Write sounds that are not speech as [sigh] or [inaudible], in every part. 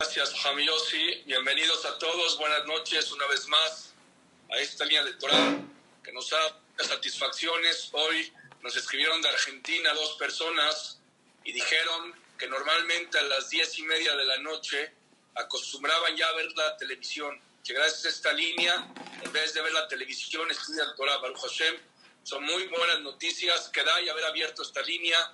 Gracias, Jamiosi. Bienvenidos a todos. Buenas noches una vez más a esta línea de Torah que nos da satisfacciones. Hoy nos escribieron de Argentina dos personas y dijeron que normalmente a las diez y media de la noche acostumbraban ya a ver la televisión. Que gracias a esta línea, en vez de ver la televisión, estudian Torah Baruch Hashem. Son muy buenas noticias que da y haber abierto esta línea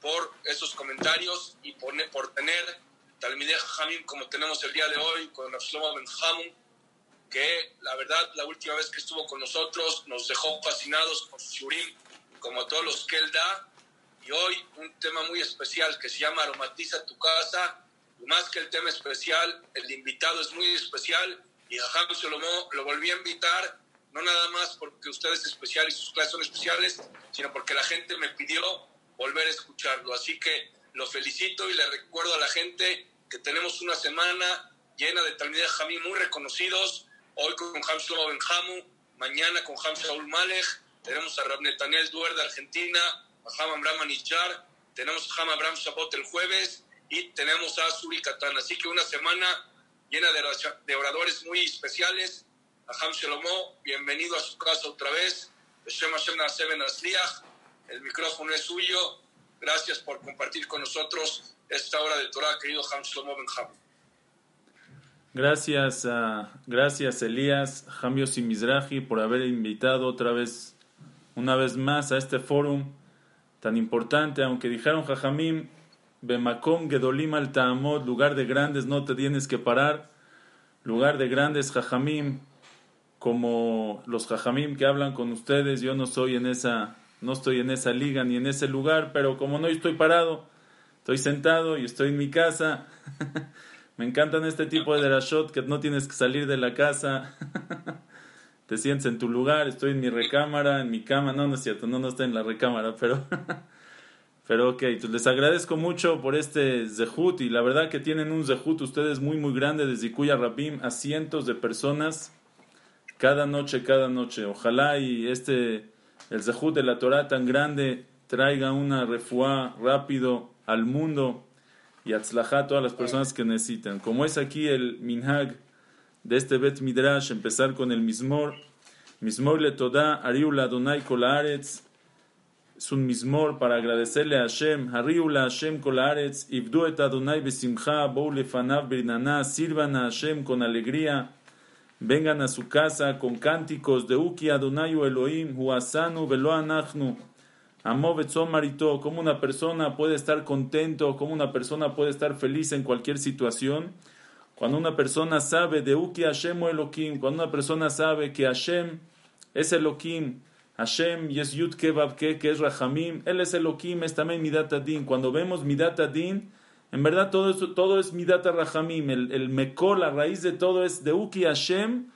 por esos comentarios y por, por tener Talmideh Jamim como tenemos el día de hoy con Shlomo Ben que la verdad la última vez que estuvo con nosotros nos dejó fascinados con su shurim, como todos los que él da, y hoy un tema muy especial que se llama Aromatiza tu casa, y más que el tema especial, el invitado es muy especial, y Jajam Solomó lo volví a invitar, no nada más porque usted es especial y sus clases son especiales, sino porque la gente me pidió volver a escucharlo, así que lo felicito y le recuerdo a la gente que tenemos una semana llena de Talmideh Jamim muy reconocidos. Hoy con Ham Shlomo Ben Hamu, mañana con Ham Shaul Malech, tenemos a Rab Netanel Duer de Argentina, a Ham Abraham Anichar, tenemos a Ham Abraham Shabot el jueves y tenemos a Suri Katan. Así que una semana llena de, oradores muy especiales. A Ham Shlomo, bienvenido a su casa otra vez. El micrófono es suyo. Gracias por compartir con nosotros esta hora de Torah, querido Ham Shlomo Ben Gracias, gracias Elías, Jamios y Mizrahi, por haber invitado otra vez, una vez más a este foro tan importante, aunque dijeron Jajamim, Bemakom Gedolim al Ta'amot, lugar de grandes, no te tienes que parar, lugar de grandes Jajamim, como los Jajamim que hablan con ustedes, yo no soy en esa, no estoy en esa liga ni en ese lugar, pero como no estoy parado, estoy sentado y estoy en mi casa. [laughs] Me encantan este tipo de derashot que no tienes que salir de la casa. [laughs] Te sientes en tu lugar, estoy en mi recámara, en mi cama. No, no es cierto, no, no estoy en la recámara, pero... [laughs] Pero ok, les agradezco mucho por este zehut y la verdad que tienen un zehut ustedes muy muy grande desde Cuya Rabim a cientos de personas cada noche, cada noche. Ojalá y este, el zehut de la Torah tan grande traiga una refuá rápido al mundo y atzlajá a todas las personas que necesitan. Como es aquí el minhag de este Bet Midrash, empezar con el mismor. Mismor le toda ariula donai kolaretz. Es un mismor para agradecerle a Hashem. Hariula Hashem kolaretz. Ibdu et Adonai besimcha. Bou lefanav brinana. Sirvan a Hashem con alegría. Vengan a su casa con cánticos de Uki Adonai Elohim. Huasanu velo anachnu. Amó Marito, cómo una persona puede estar contento, cómo una persona puede estar feliz en cualquier situación. Cuando una persona sabe de Uki Hashem o Elohim, cuando una persona sabe que Hashem es Elohim, Hashem es Yud que es Rahamim, Él es Elohim, es también Midat Adin. Cuando vemos Midat Adin, en verdad todo, eso, todo es Midat Rahamim, el, el Mekol, la raíz de todo es de Uki Hashem,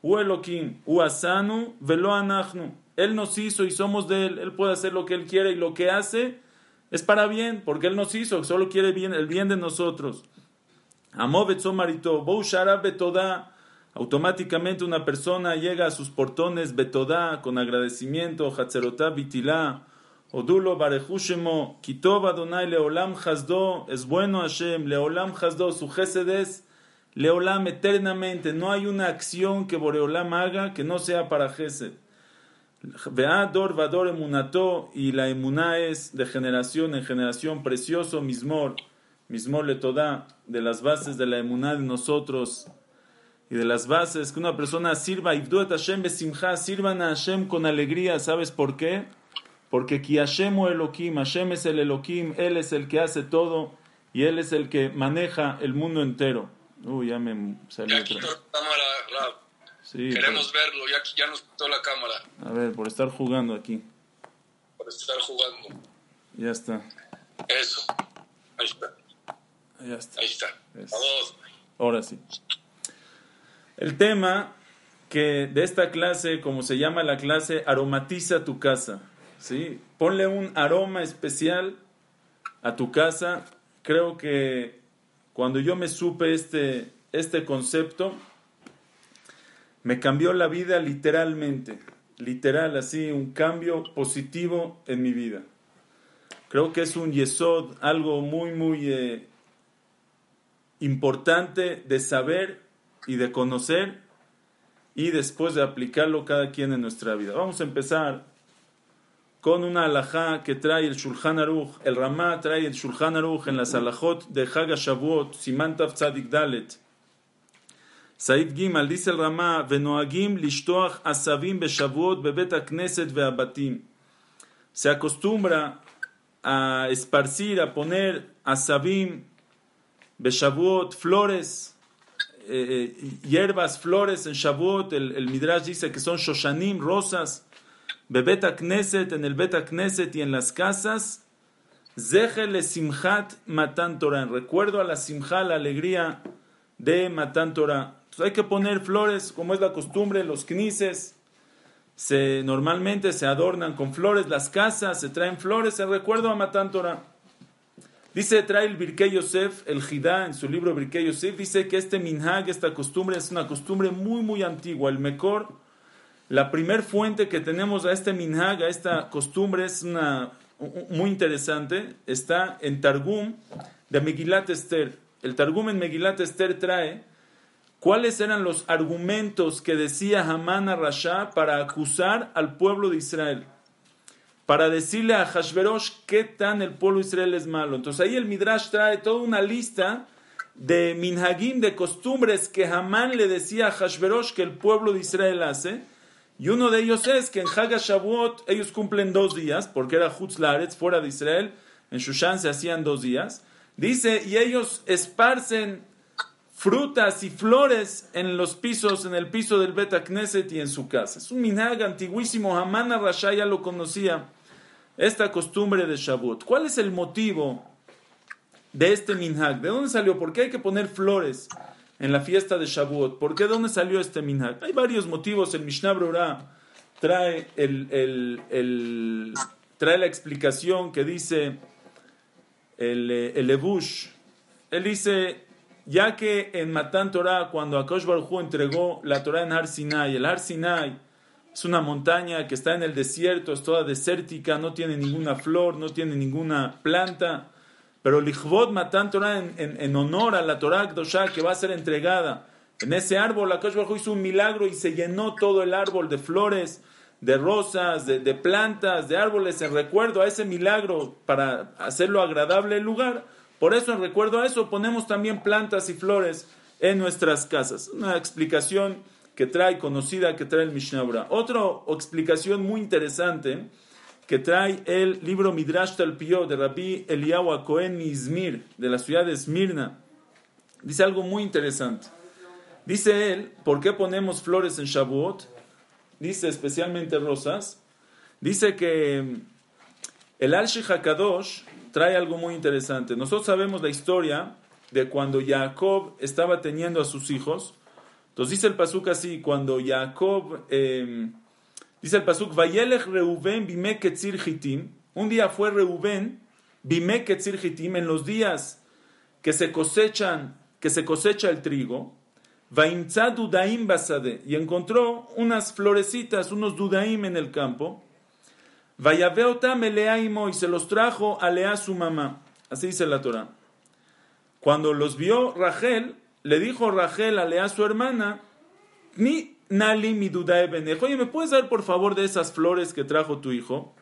U Elohim, U Asanu, Velo Anachnu. Él nos hizo y somos de Él. Él puede hacer lo que Él quiere y lo que hace es para bien, porque Él nos hizo, solo quiere bien, el bien de nosotros. Amó Betzomarito, Boushara Betodá. Automáticamente una persona llega a sus portones Betodá con agradecimiento, Hatzerotá Bitilá, Odulo Barejushemo, Kitov Adonai Leolam Hasdo, es bueno Hashem, Leolam Hasdo, su Gesedes, Leolam eternamente. No hay una acción que Boreolam haga que no sea para Gesed. Veador, Vador Emunato, y la emuná es de generación en generación, precioso Mismor, Mismor le toda, de las bases de la emuná de nosotros y de las bases que una persona sirva, Ibduet Hashem besimcha, sirvan a Hashem con alegría, ¿sabes por qué? Porque ki Hashem o Elohim, Hashem es el Elohim, Él es el que hace todo y Él es el que maneja el mundo entero. Uy, ya me salió otra. Queremos verlo, ya, ya nos quitó la cámara. A ver, por estar jugando aquí. Por estar jugando. Ya está. Eso. Ahí está. Ya está. Ahí está. Vamos. Ahora sí. El tema que de esta clase, como se llama la clase, aromatiza tu casa. ¿sí? Ponle un aroma especial a tu casa. Creo que cuando yo me supe este, este concepto, me cambió la vida literalmente. Literal, así, un cambio positivo en mi vida. Creo que es un yesod, algo muy, muy eh, importante de saber y de conocer y después de aplicarlo cada quien en nuestra vida. Vamos a empezar con una alajá que trae el Shulchan Aruch. El Ramá trae el Shulchan Aruch en las alajot de Haga Shavuot, Simantav Tzadik Dalet. Said Gimal dice el Ramá, Venoagim lishtoach bebet veabatim. Se acostumbra a esparcir, a poner asavim beshavuot, flores, eh, eh, hierbas, flores en Shavuot, el, Midrash dice que son Shoshanim, rosas, Bebeta Knesset, en el Knesset y en las casas, Zehel Simchat Matan Torah, recuerdo a la Simcha, la alegría de Matan Torah. Hay que poner flores, como es la costumbre, los knises, se, normalmente se adornan con flores, las casas se traen flores en recuerdo a Matan Torah. Dice, trae el Birkei Yosef, el Jidá, en su libro Birkei Yosef, dice que este minhag, esta costumbre, es una costumbre muy, muy antigua. El Mekor, la primer fuente que tenemos a este minhag, a esta costumbre, es una muy interesante. Está en Targum de Megilat Esther. El Targum en Megilat Esther trae cuáles eran los argumentos que decía Hamán a Rasha para acusar al pueblo de Israel para decirle a Hashverosh qué tan el pueblo de Israel es malo. Entonces ahí el Midrash trae toda una lista de minhagim, de costumbres que Hamán le decía a Hashverosh que el pueblo de Israel hace. Y uno de ellos es que en Hagashavuot ellos cumplen dos días, porque era Hutzlaretz, fuera de Israel. En Shushan se hacían dos días. Dice, y ellos esparcen frutas y flores en los pisos, en el piso del Bet Knesset y en su casa. Es un minhag antiguísimo. Hamán a Rasha ya lo conocía esta costumbre de Shavuot. ¿Cuál es el motivo de este minhag? ¿De dónde salió? ¿Por qué hay que poner flores en la fiesta de Shavuot? ¿Por qué de dónde salió este minhag? Hay varios motivos. El Mishnah Brura trae, trae la explicación que dice el, el Levush. Él dice, ya que en Matan Torah, cuando Akosh Baruj entregó la Torah en Har Sinai, el Har Sinai es una montaña que está en el desierto, es toda desértica, no tiene ninguna flor, no tiene ninguna planta. Pero Lichvot Matan Torah, en, en, honor a la Torah Kdoshá que va a ser entregada, en ese árbol, la Bajo hizo un milagro y se llenó todo el árbol de flores, de rosas, de, plantas, de árboles, en recuerdo a ese milagro para hacerlo agradable el lugar. Por eso, en recuerdo a eso, ponemos también plantas y flores en nuestras casas. Una explicación que trae, conocida que trae el Mishnah Otra explicación muy interesante que trae el libro Midrash Talpiyot de Rabbi Eliyahu Cohen Izmir, de la ciudad de Esmirna. Dice algo muy interesante. Dice él, ¿por qué ponemos flores en Shavuot? Dice especialmente rosas. Dice que el al Hakadosh trae algo muy interesante. Nosotros sabemos la historia de cuando Jacob estaba teniendo a sus hijos. Entonces dice el pasuk así, cuando Jacob, eh, dice el pasuk, Reuben un día fue Reuben bime en los días que se cosechan, que se cosecha el trigo, y encontró unas florecitas, unos dudaim en el campo, Vayaveota meleaimo, y se los trajo a Lea su mamá, así dice la Torah. Cuando los vio Rachel, le dijo Rachel a Lea, su hermana, mi nali mi duda benejo, oye, ¿me puedes dar por favor de esas flores que trajo tu hijo?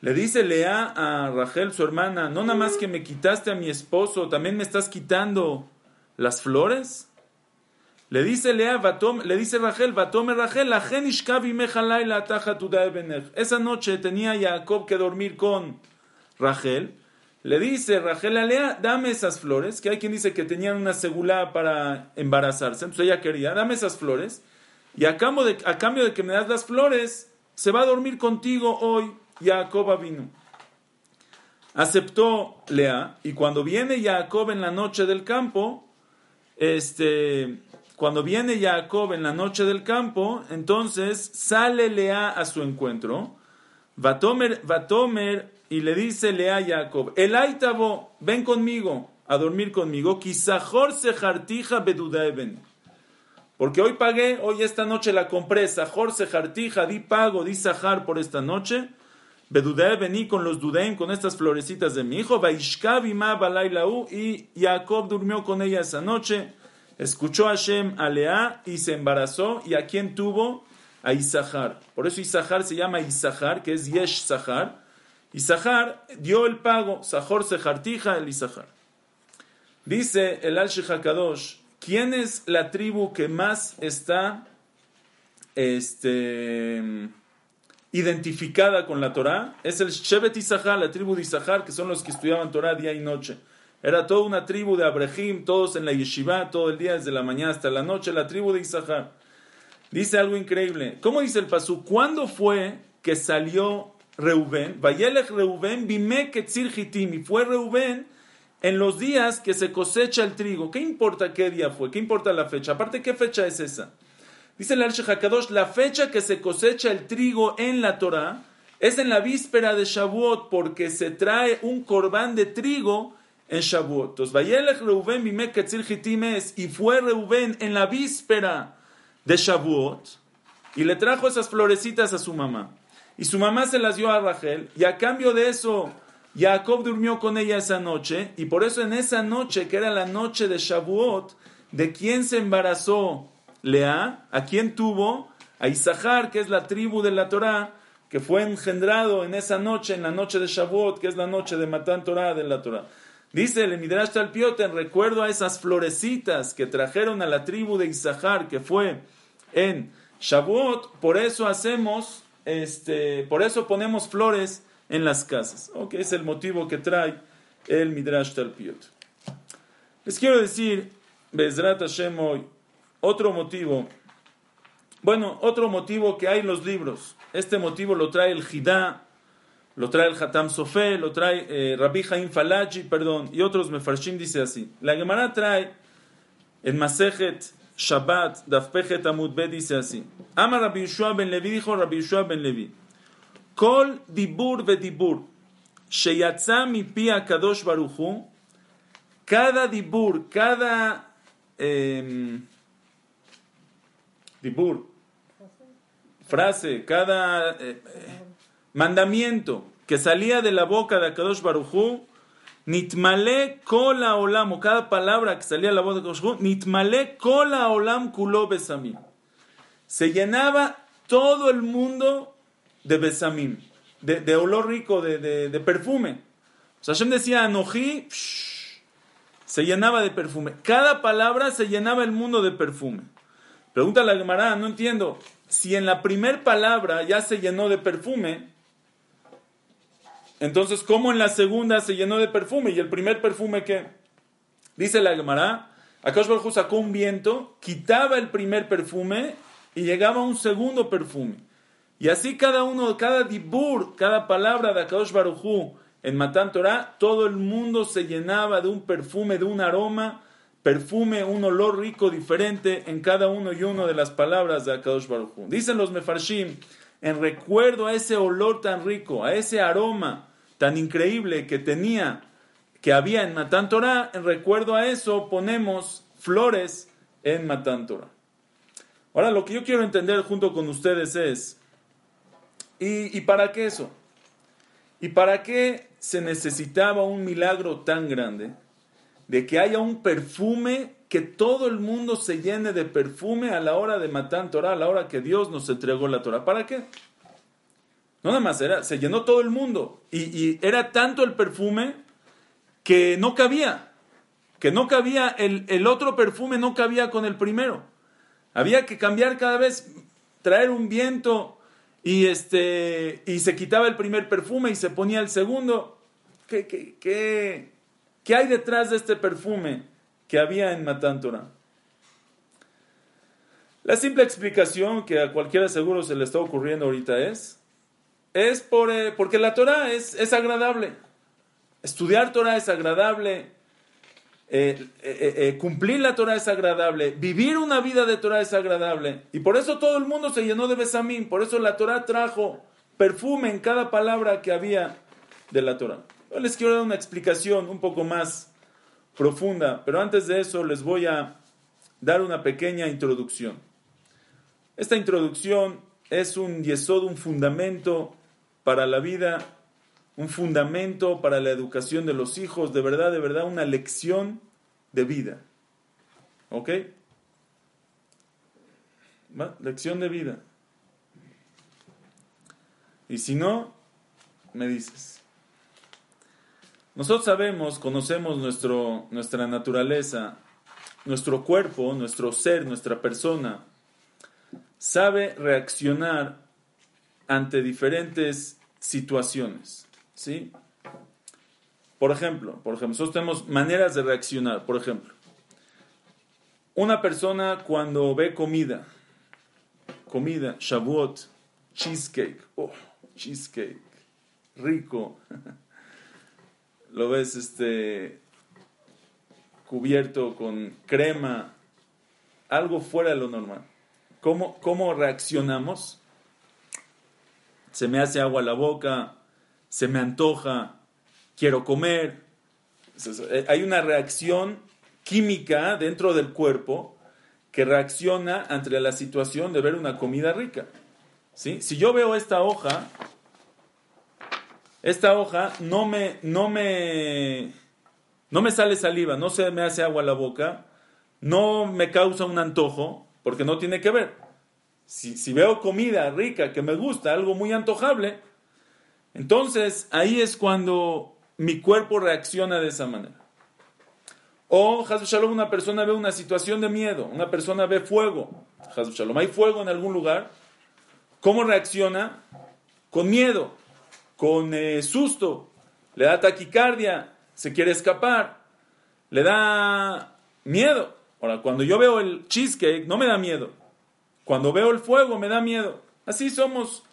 Le dice Lea a Rachel, su hermana, no nada más que me quitaste a mi esposo, también me estás quitando las flores. Le dice Lea, le dice Rachel, Batome Rachel, la la taja Esa noche tenía Jacob que dormir con Rachel le dice Rachel a Lea, dame esas flores, que hay quien dice que tenían una segula para embarazarse, entonces ella quería, dame esas flores, y a cambio, de, a cambio de que me das las flores, se va a dormir contigo hoy. Jacob vino. Aceptó Lea, y cuando viene Jacob en la noche del campo, este, cuando viene Jacob en la noche del campo, entonces sale Lea a su encuentro, Vatomer, Vatomer y le dice Lea a Jacob, el Aitabo, ven conmigo a dormir conmigo, quizajor sejartija bedudaeben. Porque hoy pagué, hoy esta noche la compré, Sajor sejartija, di pago, di sajar por esta noche. Bedudae vení con los dudaim, con estas florecitas de mi hijo. Y Jacob durmió con ella esa noche. Escuchó a Hashem a Lea y se embarazó. ¿Y a quién tuvo? A Isahar. Por eso Isahar se llama Isahar, que es Yesh Sahar. Isahar dio el pago. Sahor sejartija, el Isahar. Dice el al Kadosh, ¿quién es la tribu que más está este, identificada con la Torah? Es el Shevet Isahar, la tribu de Isahar, que son los que estudiaban Torah día y noche. Era toda una tribu de Abraham, todos en la yeshiva, todo el día, desde la mañana hasta la noche, la tribu de Isahar. Dice algo increíble. ¿Cómo dice el Pasú? ¿Cuándo fue que salió Reubén? Vayelech Reubén, bime hitim. fue Reubén en los días que se cosecha el trigo. ¿Qué importa qué día fue? ¿Qué importa la fecha? Aparte, ¿qué fecha es esa? Dice el Arche Hakadosh, la fecha que se cosecha el trigo en la Torah es en la víspera de Shavuot porque se trae un corbán de trigo en Shavuot. Y fue Reuben en la víspera de Shavuot y le trajo esas florecitas a su mamá. Y su mamá se las dio a Rachel y a cambio de eso Jacob durmió con ella esa noche y por eso en esa noche, que era la noche de Shavuot, ¿de quién se embarazó Lea? ¿A quién tuvo? A Isahar, que es la tribu de la Torah, que fue engendrado en esa noche, en la noche de Shavuot, que es la noche de Matán Torah de la Torah. Dice el Midrash Talpiote, en recuerdo a esas florecitas que trajeron a la tribu de Isahar, que fue en Shavuot, por eso hacemos, este, por eso ponemos flores en las casas. Ok, es el motivo que trae el Midrash Talpiot. Les quiero decir, Bezrat Hashem otro motivo. Bueno, otro motivo que hay en los libros. Este motivo lo trae el Jidá, lo trae el Hatam Sofe, lo trae eh, Rabbi Haim Falaji, perdón, y otros Mefarshim dice así. La Gemara trae en Masejet Shabbat, Dafpechet Amud Be, dice así. Ama Rabbi Yeshua ben Levi, dijo Rabbi Yeshua ben Levi. Kol dibur dibur sheyatza mi pia kadosh baruchu, cada dibur, cada eh, dibur, frase, cada eh, mandamiento que salía de la boca de Kadosh Baruchu, nitmale kola cada palabra que salía de la boca de Kadosh Baruchu, nitmale kola olam kulo besamim. Se llenaba todo el mundo de besamim, de, olor rico, de, perfume. O sea, Hashem decía Anoji, se llenaba de perfume. Cada palabra se llenaba el mundo de perfume. Pregunta la Gemara, no entiendo. Si en la primer palabra ya se llenó de perfume, entonces, ¿cómo en la segunda se llenó de perfume? ¿Y el primer perfume qué? Dice la Gemara, Akash Baruj sacó un viento, quitaba el primer perfume y llegaba un segundo perfume. Y así cada uno, cada dibur, cada palabra de Akadosh Barujú en Matan Torah, todo el mundo se llenaba de un perfume, de un aroma, perfume, un olor rico diferente en cada uno y uno de las palabras de Akadosh Barujú. Dicen los Mefarshim, en recuerdo a ese olor tan rico, a ese aroma tan increíble que tenía, que había en Matan Torah, en recuerdo a eso ponemos flores en Matan Torah. Ahora, lo que yo quiero entender junto con ustedes es, ¿Y, para qué eso? ¿Y para qué se necesitaba un milagro tan grande de que haya un perfume, que todo el mundo se llene de perfume a la hora de matar Torah, a la hora que Dios nos entregó la Torah? ¿Para qué? No nada más, era, se llenó todo el mundo. Y, era tanto el perfume que no cabía. Que no cabía, el, el otro perfume no cabía con el primero. Había que cambiar cada vez, traer un viento y, este, y se quitaba el primer perfume y se ponía el segundo. ¿Qué, qué, qué, qué hay detrás de este perfume que había en Matántora? La simple explicación que a cualquiera seguro se le está ocurriendo ahorita es, es por, eh, porque la Torah es, es agradable. Estudiar Torah es agradable. eh, eh, cumplir la Torah es agradable, vivir una vida de Torah es agradable. Y por eso todo el mundo se llenó de Besamín, por eso la Torah trajo perfume en cada palabra que había de la Torah. Yo les quiero dar una explicación un poco más profunda, pero antes de eso les voy a dar una pequeña introducción. Esta introducción es un yesod, un fundamento para la vida un fundamento para la educación de los hijos, de verdad, de verdad, una lección de vida. ¿Ok? Lección de vida. Y si no, me dices. Nosotros sabemos, conocemos nuestro, nuestra naturaleza, nuestro cuerpo, nuestro ser, nuestra persona, sabe reaccionar ante diferentes situaciones. ¿Sí? Por ejemplo, por ejemplo, nosotros tenemos maneras de reaccionar. Por ejemplo, una persona cuando ve comida, comida, shavuot, cheesecake, oh, cheesecake, rico, [laughs] lo ves este cubierto con crema, algo fuera de lo normal. ¿Cómo, cómo reaccionamos? Se me hace agua la boca, se me antoja, quiero comer. Eh, hay una reacción química dentro del cuerpo que reacciona ante la situación de ver una comida rica. ¿Sí? Si yo veo esta hoja, esta hoja no me, no me, no me sale saliva, no se me hace agua la boca, no me causa un antojo, porque no tiene que ver. Si, veo comida rica que me gusta, algo muy antojable, entonces, ahí es cuando mi cuerpo reacciona de esa manera. O, Hazu Shalom, una persona ve una situación de miedo, una persona ve fuego. Hazu Shalom, hay fuego en algún lugar. ¿Cómo reacciona? Con miedo, con eh, susto, le da taquicardia, se quiere escapar, le da miedo. Ahora, cuando yo veo el cheesecake, no me da miedo. Cuando veo el fuego, me da miedo. Así somos,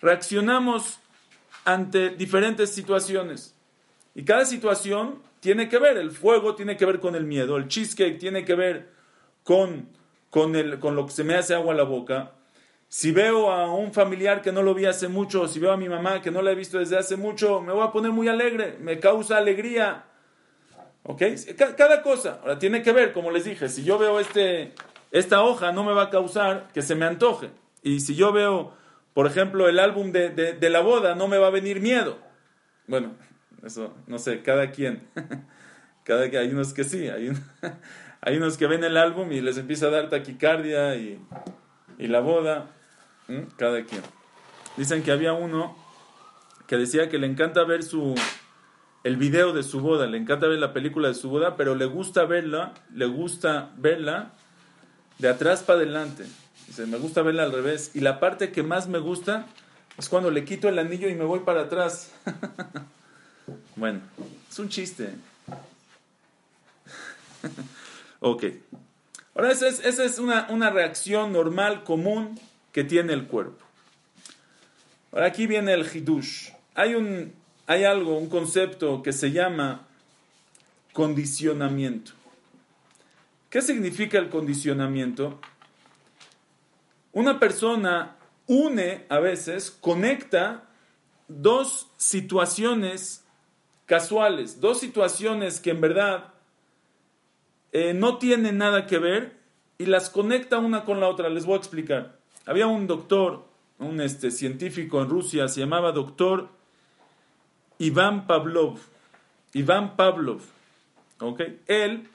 reaccionamos ante diferentes situaciones. Y cada situación tiene que ver, el fuego tiene que ver con el miedo, el cheesecake tiene que ver con, con, el, con lo que se me hace agua a la boca. Si veo a un familiar que no lo vi hace mucho, si veo a mi mamá que no la he visto desde hace mucho, me voy a poner muy alegre, me causa alegría. ¿Ok? Cada cosa. Ahora tiene que ver, como les dije, si yo veo este, esta hoja no me va a causar que se me antoje. Y si yo veo por ejemplo, el álbum de, la boda, no me va a venir miedo. Bueno, eso, no sé, cada quien. [laughs] Cada que hay unos que sí, hay, [laughs] hay unos que ven el álbum y les empieza a dar taquicardia y, la boda. Cada quien. Dicen que había uno que decía que le encanta ver su el video de su boda, le encanta ver la película de su boda, pero le gusta verla, le gusta verla de atrás para adelante. Dice, me gusta verla al revés. Y la parte que más me gusta es cuando le quito el anillo y me voy para atrás. [laughs] bueno, es un chiste. [laughs] ok. Ahora, esa es, es una, una, reacción normal, común, que tiene el cuerpo. Ahora, aquí viene el hidush. Hay, un, hay algo, un concepto que se llama condicionamiento. ¿Qué significa el condicionamiento? Una persona une a veces, conecta dos situaciones casuales, dos situaciones que en verdad eh, no tienen nada que ver y las conecta una con la otra. Les voy a explicar. Había un doctor, un este, científico en Rusia, se llamaba doctor Iván Pavlov. Iván Pavlov. ¿okay? Él,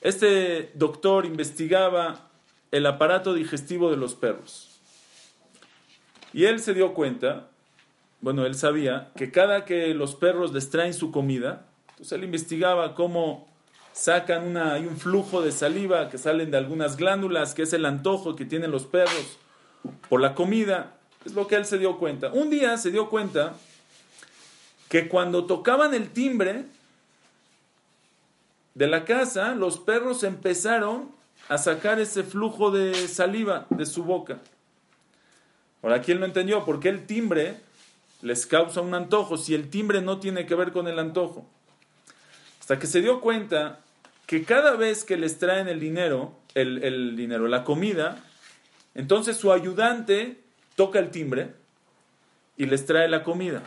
este doctor investigaba el aparato digestivo de los perros. Y él se dio cuenta, bueno, él sabía que cada que los perros les traen su comida, entonces él investigaba cómo sacan una, hay un flujo de saliva que salen de algunas glándulas, que es el antojo que tienen los perros por la comida. Es lo que él se dio cuenta. Un día se dio cuenta que cuando tocaban el timbre de la casa, los perros empezaron a sacar ese flujo de saliva de su boca. Ahora, ¿quién lo entendió? Porque el timbre les causa un antojo, si el timbre no tiene que ver con el antojo. Hasta que se dio cuenta que cada vez que les traen el dinero, el, el dinero, la comida, entonces su ayudante toca el timbre y les trae la comida.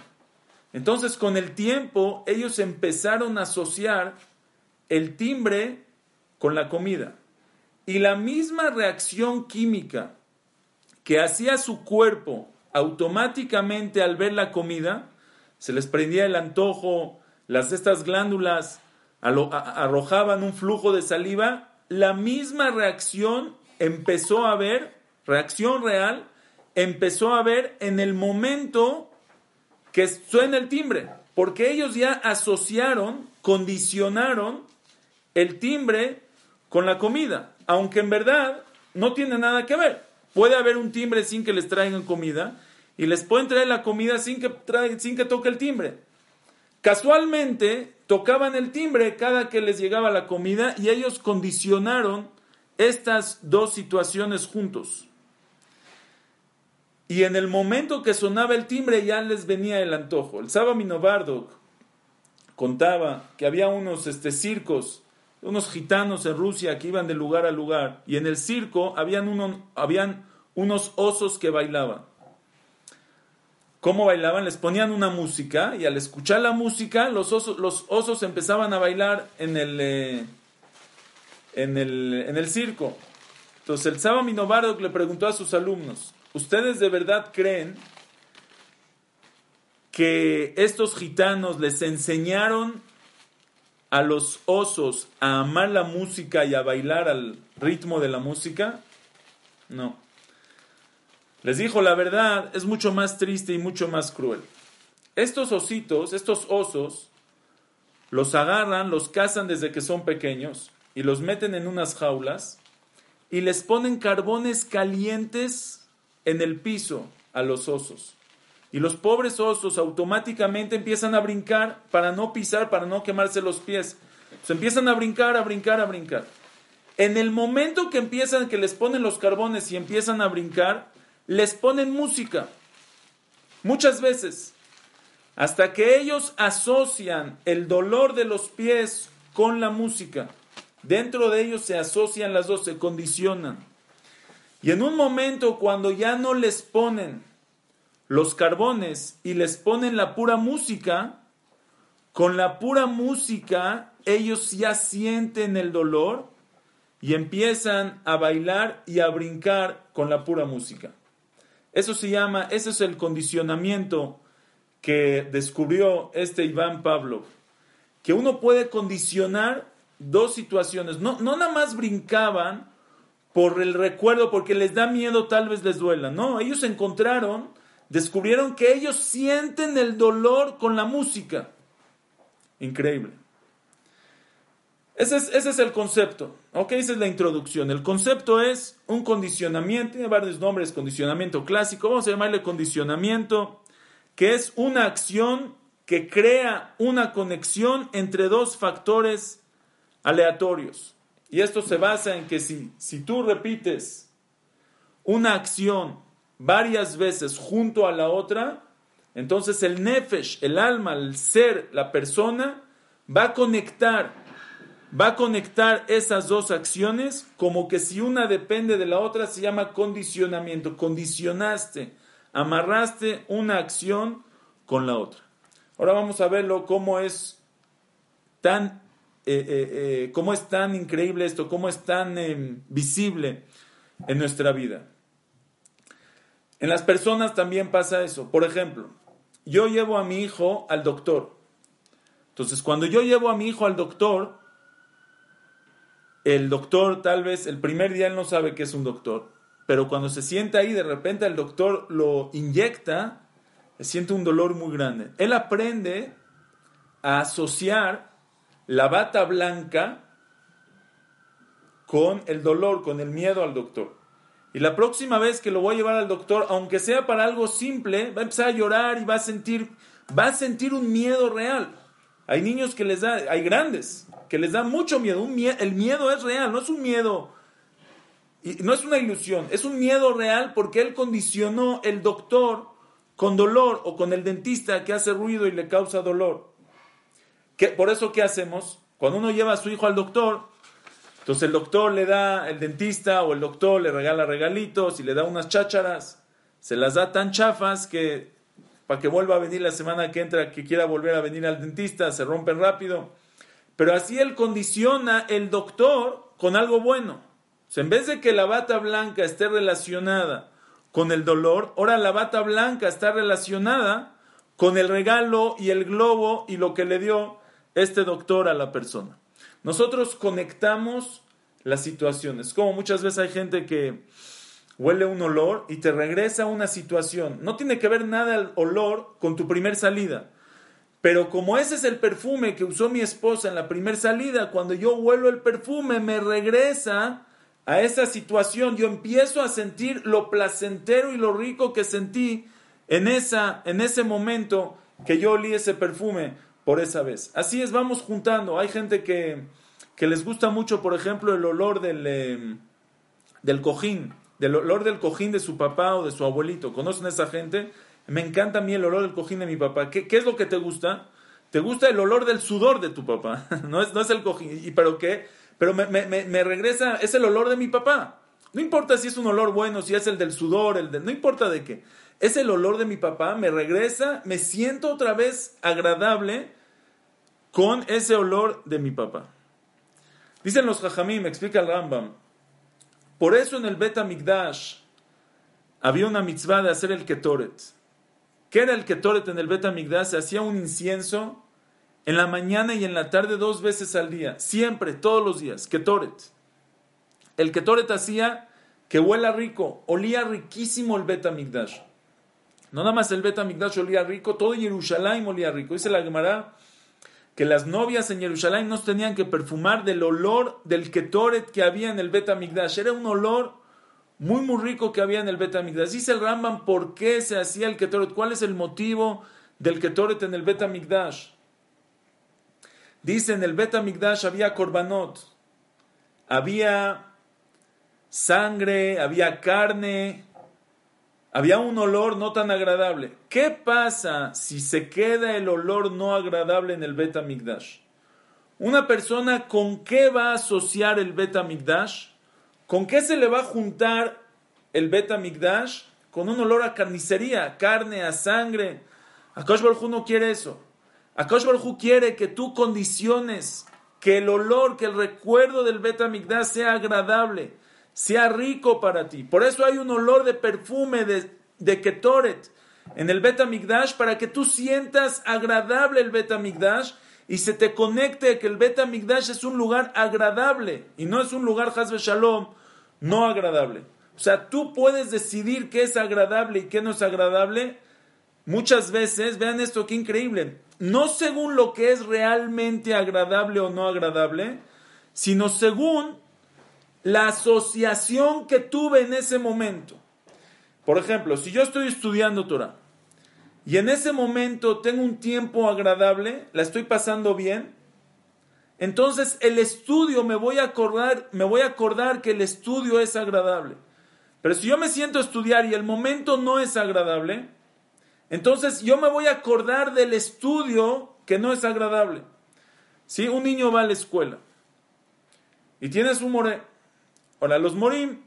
Entonces con el tiempo ellos empezaron a asociar el timbre con la comida. Y la misma reacción química que hacía su cuerpo automáticamente al ver la comida, se les prendía el antojo, las estas glándulas arrojaban un flujo de saliva, la misma reacción empezó a ver, reacción real, empezó a ver en el momento que suena el timbre, porque ellos ya asociaron, condicionaron el timbre con la comida, aunque en verdad no tiene nada que ver. Puede haber un timbre sin que les traigan comida y les pueden traer la comida sin que, sin que toque el timbre. Casualmente tocaban el timbre cada que les llegaba la comida y ellos condicionaron estas dos situaciones juntos. Y en el momento que sonaba el timbre ya les venía el antojo. El Saba Minobardo contaba que había unos este, circos, unos gitanos en Rusia que iban de lugar a lugar. Y en el circo habían, uno, habían unos osos que bailaban. ¿Cómo bailaban? Les ponían una música y al escuchar la música los osos, los osos empezaban a bailar en el, eh, en el, en el circo. Entonces el Saba Minobardo le preguntó a sus alumnos, ¿Ustedes de verdad creen que estos gitanos les enseñaron a los osos a amar la música y a bailar al ritmo de la música? No. Les dijo, la verdad es mucho más triste y mucho más cruel. Estos ositos, estos osos, los agarran, los cazan desde que son pequeños y los meten en unas jaulas y les ponen carbones calientes en el piso a los osos. Y los pobres osos automáticamente empiezan a brincar para no pisar, para no quemarse los pies. Se empiezan a brincar, a brincar, a brincar. En el momento que empiezan, que les ponen los carbones y empiezan a brincar, les ponen música. Muchas veces. Hasta que ellos asocian el dolor de los pies con la música. Dentro de ellos se asocian las dos, se condicionan. Y en un momento cuando ya no les ponen los carbones y les ponen la pura música, con la pura música ellos ya sienten el dolor y empiezan a bailar y a brincar con la pura música. Eso se llama, ese es el condicionamiento que descubrió este Iván Pablo, que uno puede condicionar dos situaciones. No, no nada más brincaban por el recuerdo, porque les da miedo, tal vez les duela. No, ellos encontraron, descubrieron que ellos sienten el dolor con la música. Increíble. Ese es, el concepto. Ok, esa es la introducción. El concepto es un condicionamiento, tiene varios nombres, condicionamiento clásico, vamos a llamarle condicionamiento, que es una acción que crea una conexión entre dos factores aleatorios. Y esto se basa en que si, si tú repites una acción varias veces junto a la otra, entonces el nefesh, el alma, el ser, la persona, va a conectar, va a conectar esas dos acciones como que si una depende de la otra se llama condicionamiento. Condicionaste, amarraste una acción con la otra. Ahora vamos a verlo cómo es tan eh, eh, eh, cómo es tan increíble esto, cómo es tan em, visible en nuestra vida. En las personas también pasa eso. Por ejemplo, yo llevo a mi hijo al doctor. Entonces, cuando yo llevo a mi hijo al doctor, el doctor tal vez el primer día él no sabe que es un doctor, pero cuando se sienta ahí, de repente el doctor lo inyecta, siente un dolor muy grande. Él aprende a asociar la bata blanca con el dolor, con el miedo al doctor. Y la próxima vez que lo voy a llevar al doctor, aunque sea para algo simple, va a empezar a llorar y va a sentir, va a sentir un miedo real. Hay niños que les da, hay grandes que les da mucho miedo. el miedo es real, no es un miedo, y no es una ilusión, es un miedo real porque él condicionó el doctor con dolor o con el dentista que hace ruido y le causa dolor por eso, ¿qué hacemos? Cuando uno lleva a su hijo al doctor, Entonces el doctor le da, el dentista o el doctor le regala regalitos y le da unas chácharas. Se las da tan chafas que para que vuelva a venir la semana que entra, que quiera volver a venir al dentista, se rompen rápido. Pero así él condiciona el doctor con algo bueno. O sea, en vez de que la bata blanca esté relacionada con el dolor, ahora la bata blanca está relacionada con el regalo y el globo y lo que le dio este doctor a la persona. Nosotros conectamos las situaciones. Como muchas veces hay gente que huele un olor y te regresa a una situación. No tiene que ver nada el olor con tu primer salida. Pero como ese es el perfume que usó mi esposa en la primer salida, cuando yo huelo el perfume me regresa a esa situación, yo empiezo a sentir lo placentero y lo rico que sentí en, esa, en ese momento que yo olí ese perfume por esa vez. Así es, vamos juntando. Hay gente que, que les gusta mucho, por ejemplo, el olor del, eh, del cojín, del olor del cojín de su papá o de su abuelito. ¿Conocen a esa gente? Me encanta a mí el olor del cojín de mi papá. ¿Qué, es lo que te gusta? Te gusta el olor del sudor de tu papá. [laughs] no, es, no es el cojín. ¿Y pero qué? Pero me, me, me, regresa, es el olor de mi papá. No importa si es un olor bueno, si es el del sudor, el de, no importa de qué. Es el olor de mi papá, me regresa, me siento otra vez agradable con ese olor de mi papá. Dicen los me explica el Rambam. Por eso en el Bet Migdash había una mitzvah de hacer el Ketoret. ¿Qué era el Ketoret en el Bet Se hacía un incienso en la mañana y en la tarde dos veces al día, siempre, todos los días, Ketoret. El Ketoret hacía que huela rico, olía riquísimo el Bet No nada más el Bet olía rico, todo Jerusalén olía rico. Dice la Gemara que las novias en Jerusalén no tenían que perfumar del olor del Ketoret que había en el Bet Era un olor muy, muy rico que había en el Betamigdash. Dice el Rambam por qué se hacía el Ketoret, cuál es el motivo del Ketoret en el Betamigdash. Dice en el Betamigdash había korbanot, había sangre, había carne, había un olor no tan agradable. ¿Qué pasa si se queda el olor no agradable en el Betamigdash? Una persona con qué va a asociar el Betamigdash? ¿Con qué se le va a juntar el beta migdash? Con un olor a carnicería, carne, a sangre. Akash Baruj no quiere eso. Akash Baruj quiere que tú condiciones que el olor, que el recuerdo del beta migdash sea agradable, sea rico para ti. Por eso hay un olor de perfume de, Ketoret en el beta migdash para que tú sientas agradable el beta migdash y se te conecte que el beta migdash es un lugar agradable y no es un lugar hasbe shalom no agradable. O sea, tú puedes decidir qué es agradable y qué no es agradable. Muchas veces, vean esto, qué increíble. No según lo que es realmente agradable o no agradable, sino según la asociación que tuve en ese momento. Por ejemplo, si yo estoy estudiando Torah y en ese momento tengo un tiempo agradable, la estoy pasando bien, entonces el estudio me voy a acordar, me voy a acordar que el estudio es agradable. Pero si yo me siento a estudiar y el momento no es agradable, entonces yo me voy a acordar del estudio que no es agradable. Si un niño va a la escuela y tienes un moré, ahora los morim,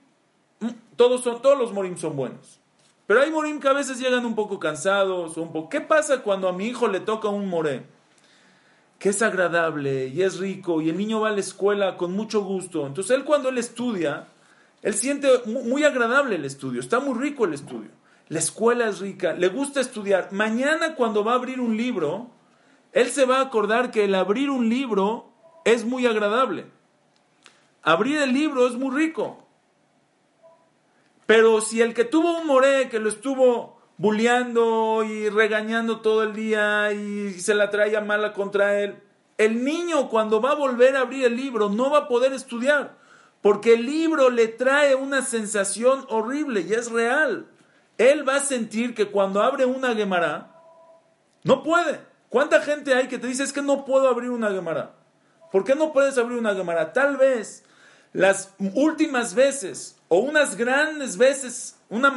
mm, todos, son, todos los morim son buenos. Pero hay morim que a veces llegan un poco cansados. Un poco. ¿Qué pasa cuando a mi hijo le toca un moré? que es agradable y es rico y el niño va a la escuela con mucho gusto. Entonces él cuando él estudia, él siente muy agradable el estudio, está muy rico el estudio. La escuela es rica, le gusta estudiar. Mañana cuando va a abrir un libro, él se va a acordar que el abrir un libro es muy agradable. Abrir el libro es muy rico. Pero si el que tuvo un moré, que lo estuvo bulleando y regañando todo el día y se la traía mala contra él. El niño cuando va a volver a abrir el libro no va a poder estudiar, porque el libro le trae una sensación horrible y es real. Él va a sentir que cuando abre una Gemara, no puede. ¿Cuánta gente hay que te dice es que no puedo abrir una Gemara? ¿Por qué no puedes abrir una Gemara? Tal vez las últimas veces o unas grandes veces una,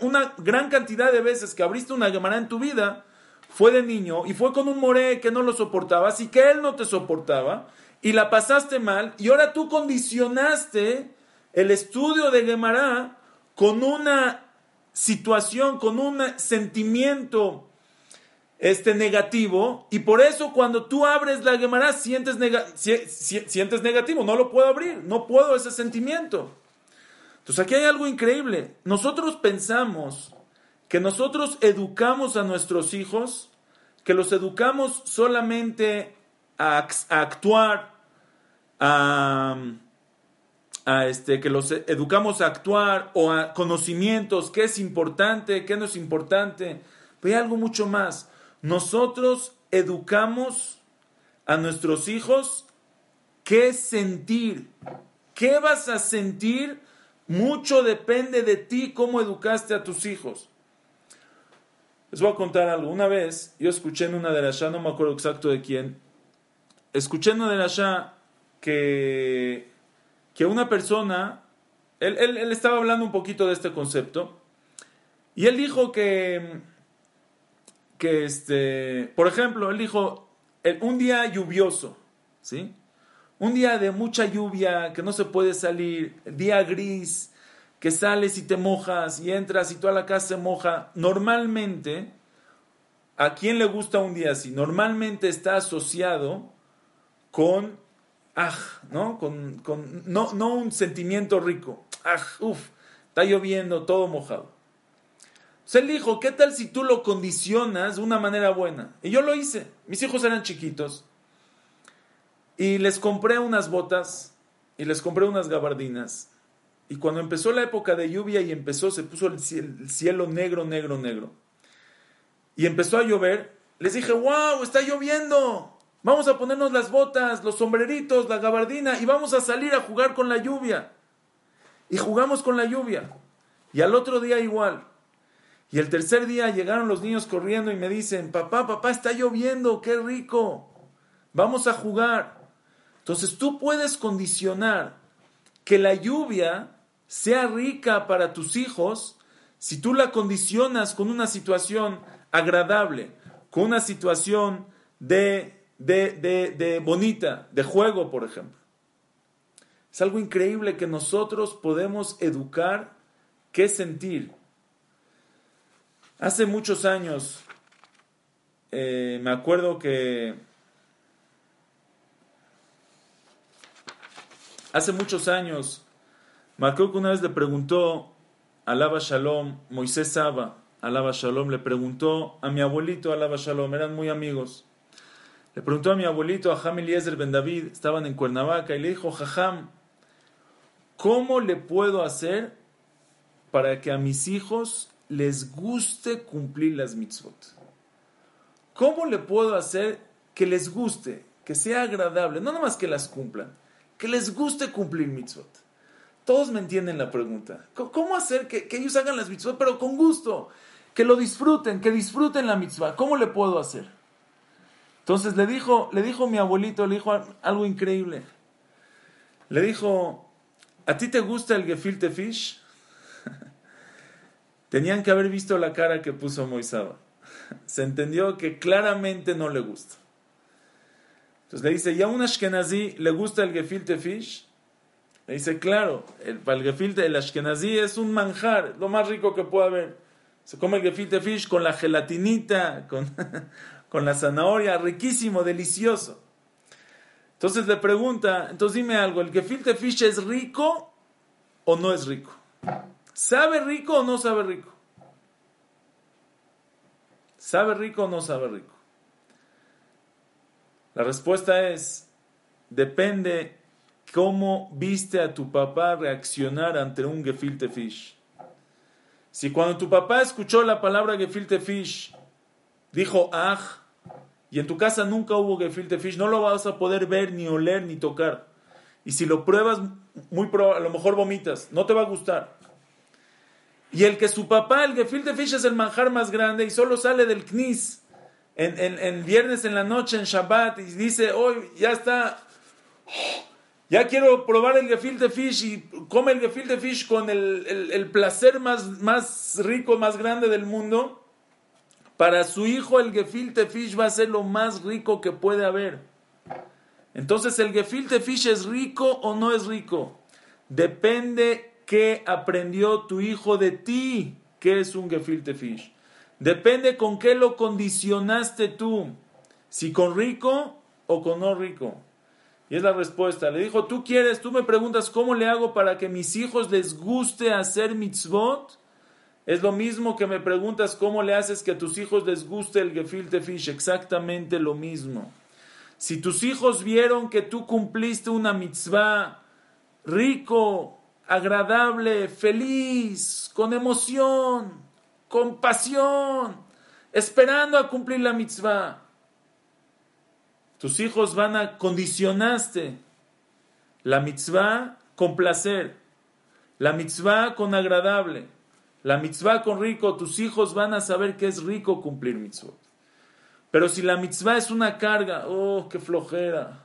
una gran cantidad de veces que abriste una Gemara en tu vida fue de niño y fue con un moré que no lo soportaba, así que él no te soportaba. y la pasaste mal y ahora tú condicionaste el estudio de Gemara con una situación, con un sentimiento este negativo y por eso cuando tú abres la Gemara sientes, sientes negativo, no lo puedo abrir, no puedo ese sentimiento. Entonces aquí hay algo increíble. Nosotros pensamos que nosotros educamos a nuestros hijos, que los educamos solamente a, actuar, a, este, que los educamos a actuar o a conocimientos, qué es importante, qué no es importante. Pero hay algo mucho más. Nosotros educamos a nuestros hijos qué sentir, qué vas a sentir mucho depende de ti cómo educaste a tus hijos. Les voy a contar algo. Una vez yo escuché en una de las no me acuerdo exacto de quién, escuché en una de las que, que una persona, él, él, estaba hablando un poquito de este concepto, y él dijo que, que este, por ejemplo, él dijo, un día lluvioso, ¿sí? Un día de mucha lluvia, que no se puede salir, día gris, que sales y te mojas y entras y toda la casa se moja. Normalmente, ¿a quién le gusta un día así? Normalmente está asociado con, ah, ¿no? Con, con no, no un sentimiento rico. Ah, uff, está lloviendo, todo mojado. Se él dijo, ¿qué tal si tú lo condicionas de una manera buena? Y yo lo hice. Mis hijos eran chiquitos. Y les compré unas botas y les compré unas gabardinas. Y cuando empezó la época de lluvia y empezó, se puso el cielo negro, negro, negro. Y empezó a llover, les dije, wow, está lloviendo. Vamos a ponernos las botas, los sombreritos, la gabardina y vamos a salir a jugar con la lluvia. Y jugamos con la lluvia. Y al otro día igual. Y el tercer día llegaron los niños corriendo y me dicen, papá, papá, está lloviendo, qué rico. Vamos a jugar. Entonces tú puedes condicionar que la lluvia sea rica para tus hijos si tú la condicionas con una situación agradable, con una situación de, de, de, bonita, de juego, por ejemplo. Es algo increíble que nosotros podemos educar qué sentir. Hace muchos años, eh, me acuerdo que Hace muchos años, me que una vez le preguntó Alaba Shalom, Moisés Saba, Alaba Shalom, le preguntó a mi abuelito Alaba Shalom, eran muy amigos. Le preguntó a mi abuelito, a Ham Eliezer Ben David, estaban en Cuernavaca, y le dijo, Jajam, ¿cómo le puedo hacer para que a mis hijos les guste cumplir las mitzvot? ¿Cómo le puedo hacer que les guste, que sea agradable, no nada más que las cumplan? que les guste cumplir mitzvot. Todos me entienden la pregunta. ¿Cómo hacer que, ellos hagan las mitzvot, pero con gusto? Que lo disfruten, que disfruten la mitzvah. ¿Cómo le puedo hacer? Entonces le dijo, le dijo mi abuelito, le dijo algo increíble. Le dijo, ¿a ti te gusta el gefilte fish? Tenían que haber visto la cara que puso Moisés. Se entendió que claramente no le gusta. Entonces le dice, ¿y a un Ashkenazi le gusta el gefilte fish? Le dice, claro, el, el gefilte, el Ashkenazi es un manjar, lo más rico que puede haber. Se come el gefilte fish con la gelatinita, con, [laughs] con la zanahoria, riquísimo, delicioso. Entonces le pregunta, entonces dime algo, ¿el gefilte fish es rico o no es rico? ¿Sabe rico o no sabe rico? ¿Sabe rico o no sabe rico? La respuesta es, depende cómo viste a tu papá reaccionar ante un gefilte fish. Si cuando tu papá escuchó la palabra gefilte fish, dijo aj, y en tu casa nunca hubo gefilte fish, no lo vas a poder ver, ni oler, ni tocar. Y si lo pruebas, muy a lo mejor vomitas, no te va a gustar. Y el que su papá, el gefilte fish es el manjar más grande y solo sale del knis, en, viernes en la noche, en Shabbat, y dice, hoy ya está, ya quiero probar el gefilte fish y come el gefilte fish con el, placer más, más rico, más grande del mundo, para su hijo el gefilte fish va a ser lo más rico que puede haber. Entonces, ¿el gefilte fish es rico o no es rico? Depende qué aprendió tu hijo de ti, que es un gefilte fish. Depende con qué lo condicionaste tú, si con rico o con no rico. Y es la respuesta. Le dijo, tú quieres, tú me preguntas cómo le hago para que mis hijos les guste hacer mitzvot. Es lo mismo que me preguntas cómo le haces que a tus hijos les guste el gefilte fish. Exactamente lo mismo. Si tus hijos vieron que tú cumpliste una mitzvah rico, agradable, feliz, con emoción, con pasión, esperando a cumplir la mitzvah, tus hijos van a condicionaste la mitzvah con placer, la mitzvah con agradable, la mitzvah con rico. Tus hijos van a saber que es rico cumplir mitzvah. Pero si la mitzvah es una carga, oh, qué flojera.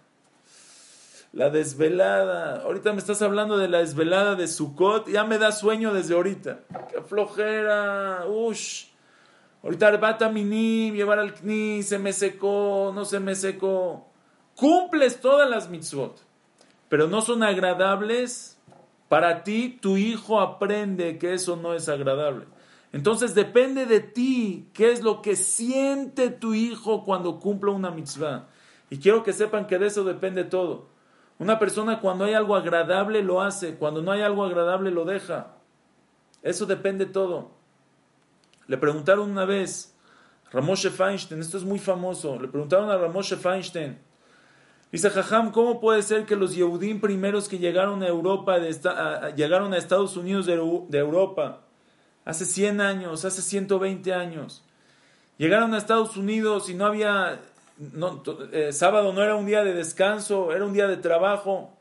La desvelada. Ahorita me estás hablando de la desvelada de Sukkot. Ya me da sueño desde ahorita. Qué flojera. Ush. Ahorita arbata minim, llevar al kni, se me secó, no se me secó. Cumples todas las mitzvot, pero no son agradables. Para ti, tu hijo aprende que eso no es agradable. Entonces depende de ti qué es lo que siente tu hijo cuando cumple una mitzvah. Y quiero que sepan que de eso depende todo. Una persona cuando hay algo agradable lo hace, cuando no hay algo agradable lo deja. Eso depende todo. Le preguntaron una vez, Ramoshe Feinstein, esto es muy famoso, le preguntaron a Ramoshe Feinstein, dice Jajam, ¿cómo puede ser que los Yehudim primeros que llegaron a Europa, llegaron a Estados Unidos de, Europa, hace 100 años, hace 120 años, llegaron a Estados Unidos y no había, eh, sábado no era un día de descanso, era un día de trabajo,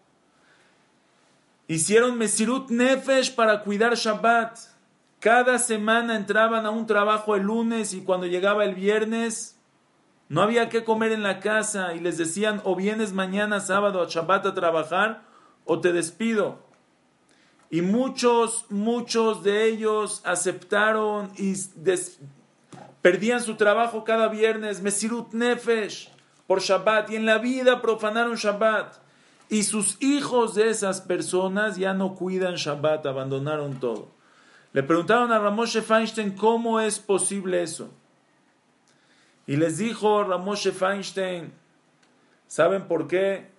hicieron Mesirut Nefesh para cuidar Shabbat, cada semana entraban a un trabajo el lunes y cuando llegaba el viernes no había que comer en la casa y les decían o vienes mañana sábado a Shabbat a trabajar o te despido. Y muchos, muchos de ellos aceptaron y perdían su trabajo cada viernes, Mesirut Nefesh, por Shabbat, y en la vida profanaron Shabbat. Y sus hijos de esas personas ya no cuidan Shabbat, abandonaron todo. Le preguntaron a Ramoshe Feinstein cómo es posible eso. Y les dijo Ramoshe Feinstein, ¿saben por qué?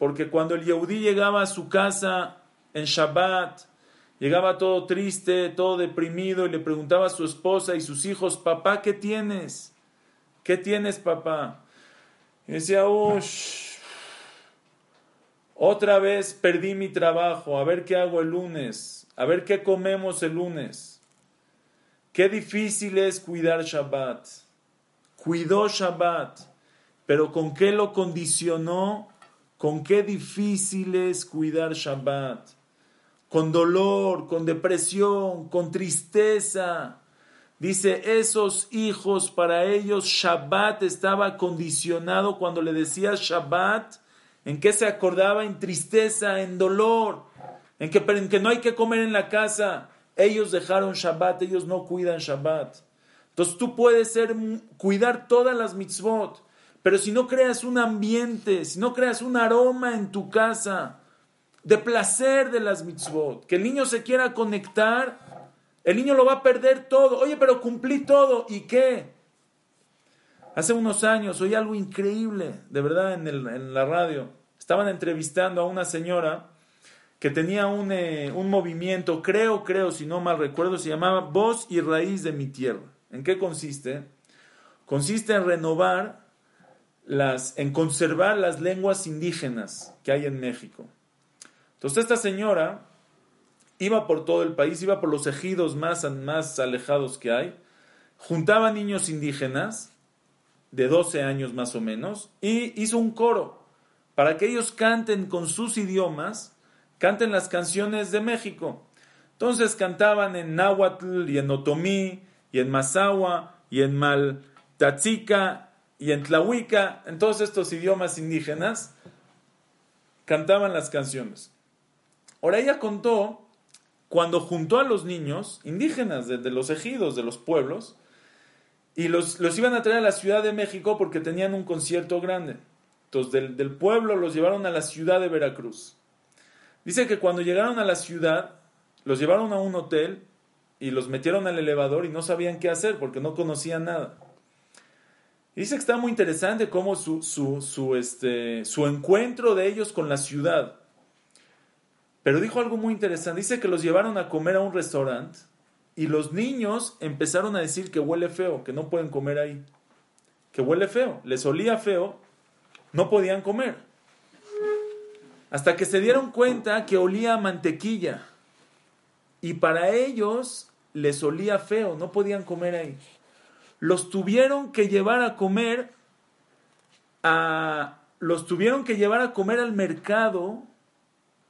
Porque cuando el Yehudí llegaba a su casa en Shabbat, llegaba todo triste, todo deprimido y le preguntaba a su esposa y sus hijos, papá, ¿qué tienes? ¿Qué tienes, papá? Y decía, uff, otra vez perdí mi trabajo, a ver qué hago el lunes a ver qué comemos el lunes. Qué difícil es cuidar Shabbat. Cuidó Shabbat, pero ¿con qué lo condicionó? ¿Con qué difícil es cuidar Shabbat? Con dolor, con depresión, con tristeza. Dice, esos hijos, para ellos Shabbat estaba condicionado cuando le decías Shabbat, ¿en qué se acordaba? En tristeza, en dolor en que, no hay que comer en la casa. Ellos dejaron Shabbat, ellos no cuidan Shabbat. Entonces tú puedes ser, cuidar todas las mitzvot, pero si no creas un ambiente, si no creas un aroma en tu casa de placer de las mitzvot, que el niño se quiera conectar, el niño lo va a perder todo. Oye, pero cumplí todo, ¿y qué? Hace unos años oí algo increíble, de verdad, en, la radio. Estaban entrevistando a una señora que tenía eh, un, movimiento, creo, creo, si no mal recuerdo, se llamaba Voz y Raíz de mi Tierra. ¿En qué consiste? Consiste en renovar las, en conservar las lenguas indígenas que hay en México. Entonces esta señora iba por todo el país, iba por los ejidos más, más alejados que hay, juntaba niños indígenas de 12 años más o menos y hizo un coro para que ellos canten con sus idiomas canten las canciones de México. Entonces cantaban en náhuatl y en otomí y en mazahua y en maltachica y en tlahuica, en todos estos idiomas indígenas, cantaban las canciones. Ahora ella contó cuando juntó a los niños indígenas de, los ejidos, de los pueblos, y los, los, iban a traer a la Ciudad de México porque tenían un concierto grande. Entonces del, del pueblo los llevaron a la ciudad de Veracruz. Dice que cuando llegaron a la ciudad, los llevaron a un hotel y los metieron al elevador y no sabían qué hacer porque no conocían nada. Dice que está muy interesante cómo su, su, su, este, su encuentro de ellos con la ciudad. Pero dijo algo muy interesante. Dice que los llevaron a comer a un restaurante y los niños empezaron a decir que huele feo, que no pueden comer ahí. Que huele feo. Les olía feo, no podían comer. Hasta que se dieron cuenta que olía a mantequilla. Y para ellos les olía feo, no podían comer ahí los tuvieron que llevar a comer a los tuvieron que llevar a comer al mercado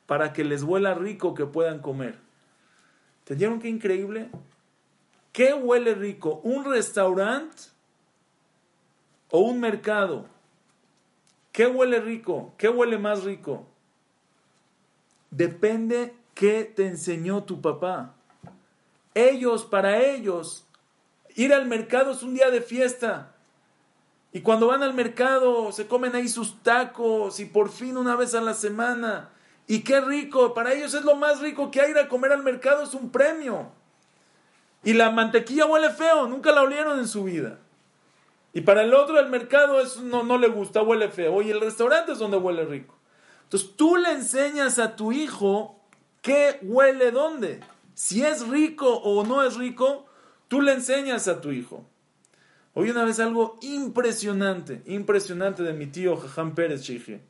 para que les huela rico que puedan comer. ¿Entendieron qué increíble? ¿Qué huele rico? ¿Un restaurante o un mercado? ¿Qué huele rico? ¿Qué huele más rico? Depende qué te enseñó tu papá. Ellos, para ellos, Ir al mercado es un día de fiesta. Y cuando van al mercado se comen ahí sus tacos y por fin una vez a la semana. Y qué rico, para ellos es lo más rico que hay ir a comer al mercado, es un premio. Y la mantequilla huele feo, nunca la olieron en su vida. Y para el otro el mercado es, no, no le gusta, huele feo. Y el restaurante es donde huele rico. Entonces tú le enseñas a tu hijo qué huele dónde. Si es rico o no es rico, Tú le enseñas a tu hijo. Hoy una vez algo impresionante, impresionante de mi tío Jajam Pérez Chige.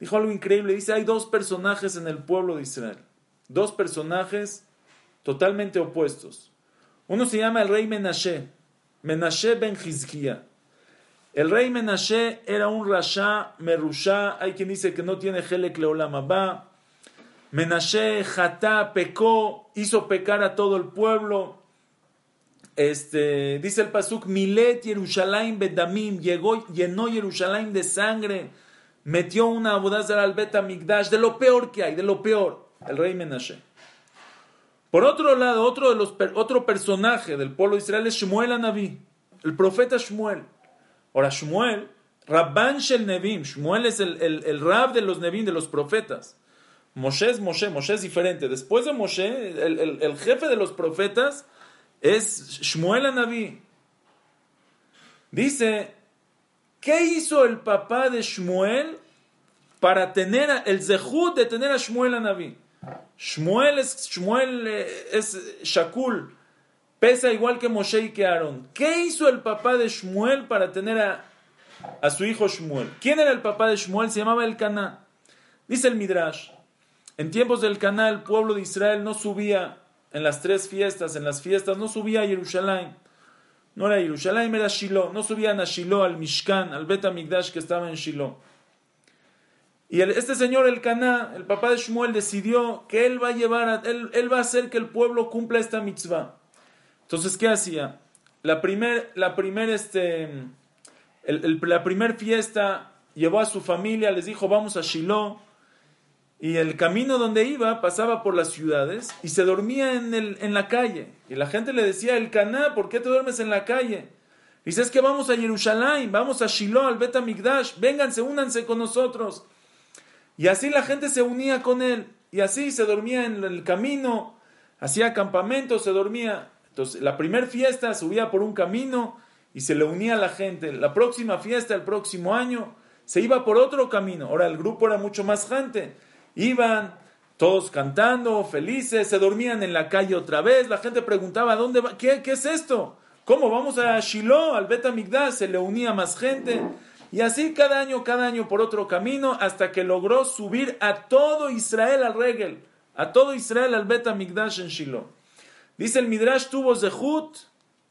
Dijo algo increíble. Dice, hay dos personajes en el pueblo de Israel. Dos personajes totalmente opuestos. Uno se llama el rey Menashe. Menashe ben Hizkiah. El rey Menashe era un rasha, merusha. Hay quien dice que no tiene Helek. Menashe, Jatá, pecó, hizo pecar a todo el pueblo. Este, dice el Pasuk, Milet Yerushalayim Bedamim, llegó, llenó Yerushalayim de sangre, metió una abodazara al Bet Migdash, de lo peor que hay, de lo peor, el rey Menashe. Por otro lado, otro, de los, otro personaje del pueblo de Israel es Shmuel Anabí, el profeta Shmuel. Ahora, Shmuel, Rabban Shel Nevim, Shmuel es el, el, rab de los Nevim, de los profetas. Moshe es Moshe, Moshe es diferente. Después de Moshe, el, el jefe de los profetas, es Shmuel Anabí. Dice, ¿qué hizo el papá de Shmuel para tener el zehut de tener a Shmuel Anabí? Shmuel es, Shmuel eh, es Shakul, pesa igual que Moshe y que Aaron. ¿Qué hizo el papá de Shmuel para tener a, a su hijo Shmuel? ¿Quién era el papá de Shmuel? Se llamaba el Caná. Dice el Midrash, en tiempos del Caná el pueblo de Israel no subía en las tres fiestas, en las fiestas, no subía a Jerusalén. No era Jerusalén, era Shiloh. No subían a Shiloh, al Mishkan, al Bet Amigdash que estaba en Shiloh. Y este señor, el Caná, el papá de Shmuel, decidió que él va a llevar, a, él, él, va a hacer que el pueblo cumpla esta mitzvah. Entonces, ¿qué hacía? La primer, la primer, este, la primer fiesta llevó a su familia, les dijo, vamos a Shiloh y el camino donde iba pasaba por las ciudades y se dormía en, el, en la calle. Y la gente le decía, el Caná, ¿por qué te duermes en la calle? Dice, es que vamos a Jerusalén, vamos a Shiloh, al Bet Amigdash, vénganse, únanse con nosotros. Y así la gente se unía con él. Y así se dormía en el camino, hacía campamento, se dormía. Entonces, la primera fiesta subía por un camino y se le unía a la gente. La próxima fiesta, el próximo año, se iba por otro camino. Ahora el grupo era mucho más gente Iban todos cantando, felices, se dormían en la calle otra vez. La gente preguntaba, ¿dónde va? ¿Qué, qué es esto? ¿Cómo vamos a Shiloh, al Bet Se le unía más gente. Y así cada año, cada año por otro camino, hasta que logró subir a todo Israel al Regel, a todo Israel al Bet en Shiloh. Dice el Midrash tuvo Zehut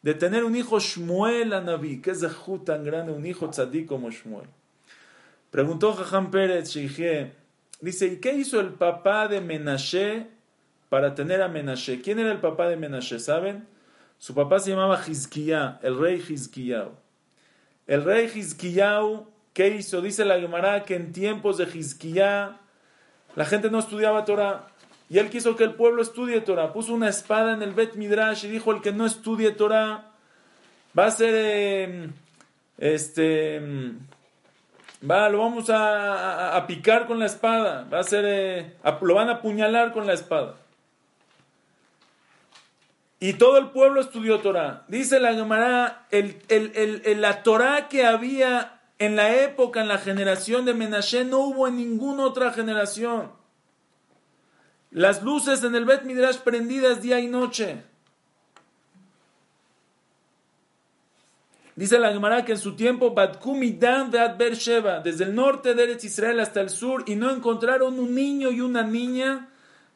de tener un hijo Shmuel Naví. ¿Qué Zehut tan grande, un hijo tzadik como Shmuel? Preguntó Jajam Pérez, Sheikhé, Dice, ¿y qué hizo el papá de Menashe para tener a Menashe? ¿Quién era el papá de Menashe? ¿Saben? Su papá se llamaba Hizkiah, el rey Hizkiah. El rey Hizkiah, ¿qué hizo? Dice la Gemara que en tiempos de Hizkiah la gente no estudiaba Torah. Y él quiso que el pueblo estudie Torah. Puso una espada en el Bet Midrash y dijo, el que no estudie Torah va a ser, em, este, em, Va, lo vamos a, picar con la espada. Va a ser, eh, lo van a apuñalar con la espada. Y todo el pueblo estudió Torah. Dice la Gemara, el, el, la Torah que había en la época, en la generación de Menashe, no hubo en ninguna otra generación. Las luces en el Bet Midrash prendidas día y noche. Dice la Gemara que en su tiempo, Batkumidan de Sheva, desde el norte de Eretz Israel hasta el sur, y no encontraron un niño y una niña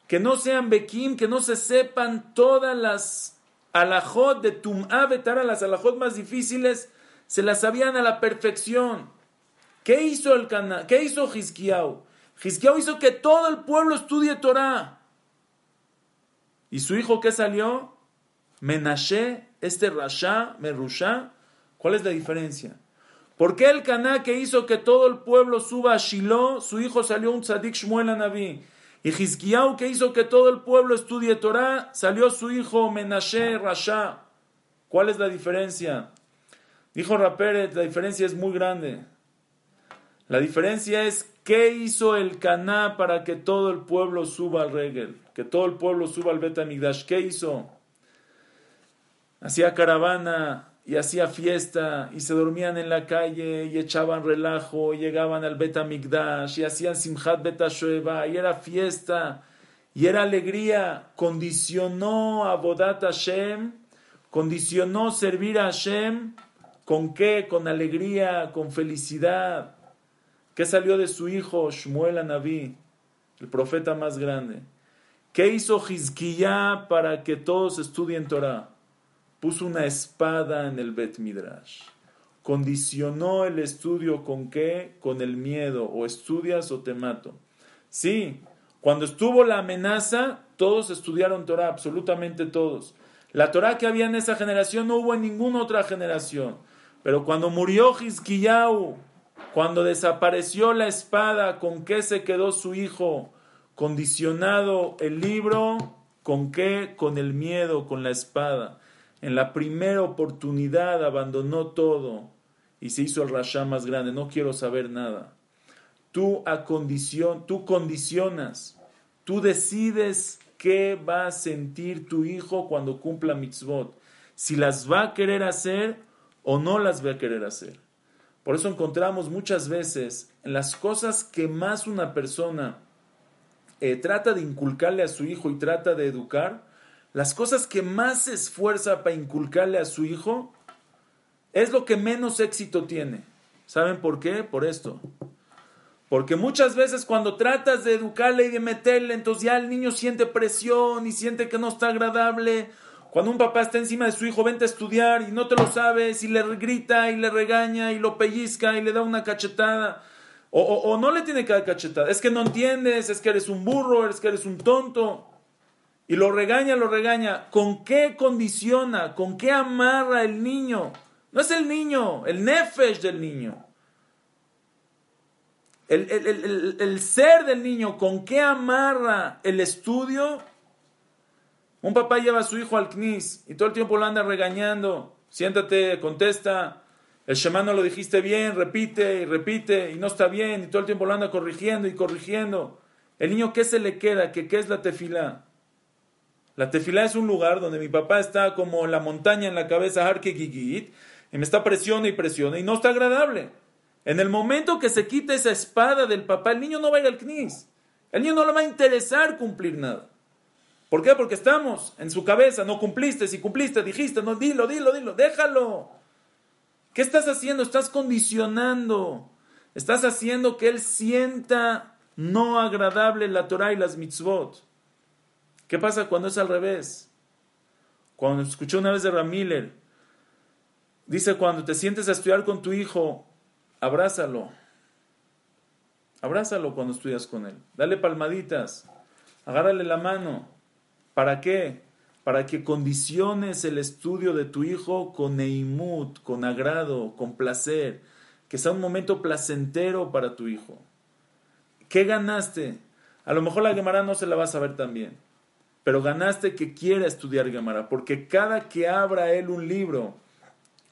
que no sean Bekim, que no se sepan todas las alajot de Tum'a Betara, las alajot más difíciles, se las sabían a la perfección. ¿Qué hizo el Cana? ¿Qué hizo Hizkiau? Hizkiau hizo que todo el pueblo estudie Torah. ¿Y su hijo qué salió? Menashe, este Rasha, Merusha, ¿Cuál es la diferencia? ¿Por qué el Caná que hizo que todo el pueblo suba a Shiloh, su hijo salió un tzadik Shmuel Naví? Y Hizkiyahu que hizo que todo el pueblo estudie Torah, salió su hijo Menashe Rasha. ¿Cuál es la diferencia? Dijo Raperet, la diferencia es muy grande. La diferencia es qué hizo el Caná para que todo el pueblo suba al Regel, que todo el pueblo suba al Betamigdash. ¿Qué hizo? Hacía caravana y hacía fiesta y se dormían en la calle y echaban relajo y llegaban al Betamigdash y hacían Simchat Betashueva y era fiesta y era alegría. Condicionó a Bodat Hashem, condicionó servir a Hashem. ¿Con qué? Con alegría, con felicidad. ¿Qué salió de su hijo Shmuel Anabí, el profeta más grande? ¿Qué hizo Hizkiyah para que todos estudien Torah? Puso una espada en el Bet Midrash. Condicionó el estudio con qué? Con el miedo. O estudias o te mato. Sí, cuando estuvo la amenaza, todos estudiaron Torah, absolutamente todos. La Torah que había en esa generación no hubo en ninguna otra generación. Pero cuando murió Hizkiyahu, cuando desapareció la espada, ¿con qué se quedó su hijo? Condicionado el libro, ¿con qué? Con el miedo, con la espada en la primera oportunidad abandonó todo y se hizo el rasha más grande, no quiero saber nada. Tú, tú condicionas, tú decides qué va a sentir tu hijo cuando cumpla mitzvot, si las va a querer hacer o no las va a querer hacer. Por eso encontramos muchas veces en las cosas que más una persona eh, trata de inculcarle a su hijo y trata de educar, las cosas que más se esfuerza para inculcarle a su hijo es lo que menos éxito tiene. ¿Saben por qué? Por esto. Porque muchas veces cuando tratas de educarle y de meterle, entonces ya el niño siente presión y siente que no está agradable. Cuando un papá está encima de su hijo, vente a estudiar y no te lo sabes y le grita y le regaña y lo pellizca y le da una cachetada. O, o no le tiene que dar cachetada. Es que no entiendes, es que eres un burro, es que eres un tonto. Y lo regaña, lo regaña. ¿Con qué condiciona? ¿Con qué amarra el niño? No es el niño, el nefesh del niño. El, ser del niño, ¿con qué amarra el estudio? Un papá lleva a su hijo al CNIS y todo el tiempo lo anda regañando. Siéntate, contesta. El Shema no lo dijiste bien, repite y repite y no está bien y todo el tiempo lo anda corrigiendo y corrigiendo. El niño, ¿qué se le queda? ¿Qué, qué es la tefila? La tefilá es un lugar donde mi papá está como la montaña en la cabeza, y me está presiona y presiona y no está agradable. En el momento que se quita esa espada del papá, el niño no va a ir al knis. El niño no le va a interesar cumplir nada. ¿Por qué? Porque estamos en su cabeza, no cumpliste, si cumpliste, dijiste, no, dilo, dilo, dilo, déjalo. ¿Qué estás haciendo? Estás condicionando. Estás haciendo que él sienta no agradable la Torah y las mitzvot. ¿Qué pasa cuando es al revés? Cuando escuché una vez de Ramiller, dice, cuando te sientes a estudiar con tu hijo, abrázalo. Abrázalo cuando estudias con él. Dale palmaditas. Agárrale la mano. ¿Para qué? Para que condiciones el estudio de tu hijo con neimut, con agrado, con placer. Que sea un momento placentero para tu hijo. ¿Qué ganaste? A lo mejor la Gemara no se la va a saber tan bien pero ganaste que quiera estudiar Gemara, porque cada que abra él un libro,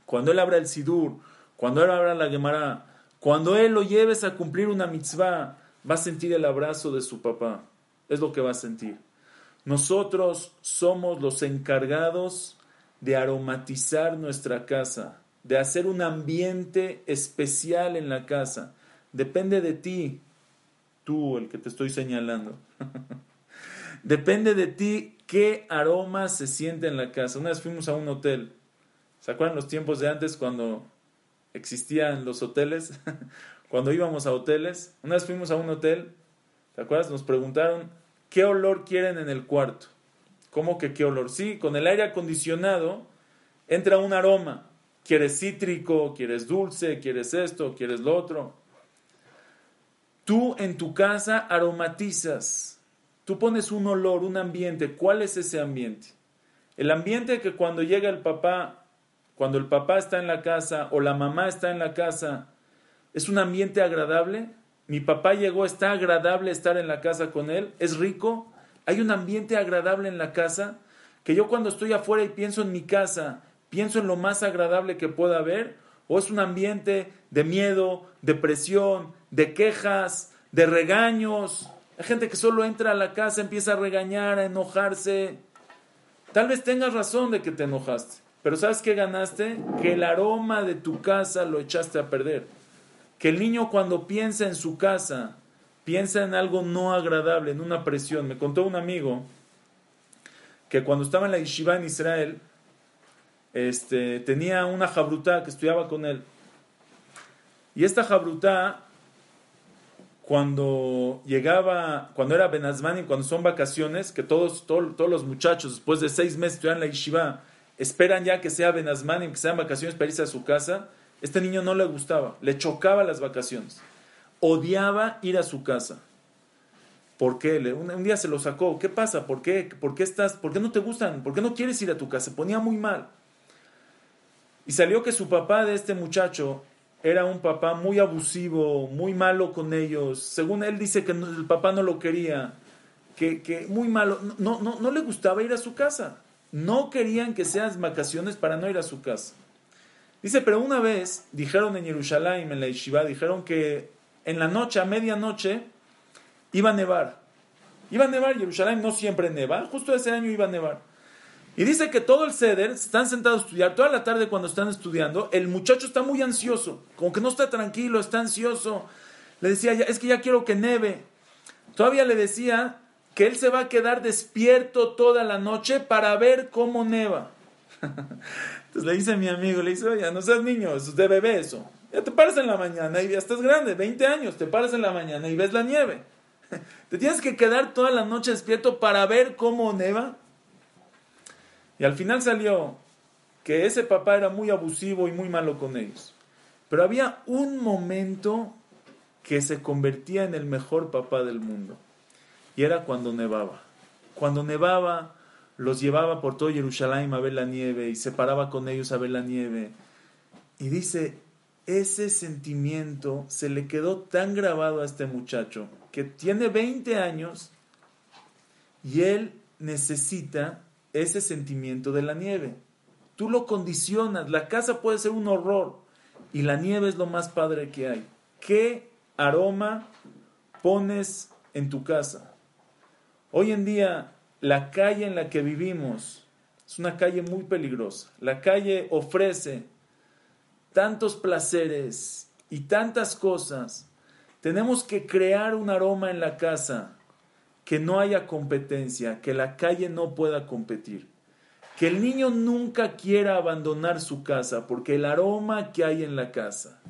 cuando él abra el Sidur, cuando él abra la Gemara, Cuando él lo lleves a cumplir una mitzvah, va a sentir el abrazo de su papá. Es lo que va a sentir. Nosotros somos los encargados de aromatizar nuestra casa, de hacer un ambiente especial en la casa. Depende de ti, tú el que te estoy señalando. [laughs] Depende de ti qué aroma se siente en la casa. Una vez fuimos a un hotel. ¿Se acuerdan los tiempos de antes cuando existían los hoteles? [laughs] cuando íbamos a hoteles. Una vez fuimos a un hotel. ¿Te acuerdas? Nos preguntaron qué olor quieren en el cuarto. ¿Cómo que qué olor? Sí, con el aire acondicionado entra un aroma. ¿Quieres cítrico? ¿Quieres dulce? ¿Quieres esto? ¿Quieres lo otro? Tú en tu casa aromatizas. Tú pones un olor, un ambiente. ¿Cuál es ese ambiente? El ambiente que cuando llega el papá, cuando el papá está en la casa o la mamá está en la casa, es un ambiente agradable. Mi papá llegó, está agradable estar en la casa con él, es rico. Hay un ambiente agradable en la casa que yo cuando estoy afuera y pienso en mi casa, pienso en lo más agradable que pueda haber, o es un ambiente de miedo, de presión, de quejas, de regaños. Hay gente que solo entra a la casa, empieza a regañar, a enojarse. Tal vez tengas razón de que te enojaste, pero ¿sabes qué ganaste? Que el aroma de tu casa lo echaste a perder. Que el niño cuando piensa en su casa, piensa en algo no agradable, en una presión. Me contó un amigo que cuando estaba en la yeshiva en Israel, este, tenía una jabrutá que estudiaba con él. Y esta jabrutá cuando llegaba, cuando era Benazmani, cuando son vacaciones, que todos, todos los muchachos después de seis meses estudian la yeshiva, esperan ya que sea Benazmani, que sean vacaciones para irse a su casa, este niño no le gustaba, le chocaba las vacaciones, odiaba ir a su casa. ¿Por qué? Un, día se lo sacó. ¿Qué pasa? ¿Por qué? ¿Por qué estás? ¿Por qué no te gustan? ¿Por qué no quieres ir a tu casa? Se ponía muy mal. Y salió que su papá de este muchacho era un papá muy abusivo, muy malo con ellos. Según él dice que el papá no lo quería, que, que muy malo, no, no, no le gustaba ir a su casa. No querían que sean vacaciones para no ir a su casa. Dice, pero una vez dijeron en Jerusalén, en la Yeshiva, dijeron que en la noche, a medianoche, iba a nevar. Iba a nevar, Jerusalén no siempre neva, justo ese año iba a nevar. Y dice que todo el ceder, están sentados a estudiar, toda la tarde cuando están estudiando, el muchacho está muy ansioso, como que no está tranquilo, está ansioso. Le decía, es que ya quiero que neve. Todavía le decía que él se va a quedar despierto toda la noche para ver cómo neva. [laughs] Entonces le dice a mi amigo, le dice, oye, no seas niño, eso es de bebé eso. Ya te paras en la mañana y ya estás grande, 20 años, te paras en la mañana y ves la nieve. [laughs] Te tienes que quedar toda la noche despierto para ver cómo neva. Y al final salió que ese papá era muy abusivo y muy malo con ellos. Pero había un momento que se convertía en el mejor papá del mundo. Y era cuando nevaba. Cuando nevaba, los llevaba por todo Jerusalén a ver la nieve y se paraba con ellos a ver la nieve. Y dice, ese sentimiento se le quedó tan grabado a este muchacho que tiene 20 años y él necesita ese sentimiento de la nieve. Tú lo condicionas, la casa puede ser un horror y la nieve es lo más padre que hay. ¿Qué aroma pones en tu casa? Hoy en día la calle en la que vivimos es una calle muy peligrosa. La calle ofrece tantos placeres y tantas cosas. Tenemos que crear un aroma en la casa que no haya competencia, que la calle no pueda competir. Que el niño nunca quiera abandonar su casa porque el aroma que hay en la casa,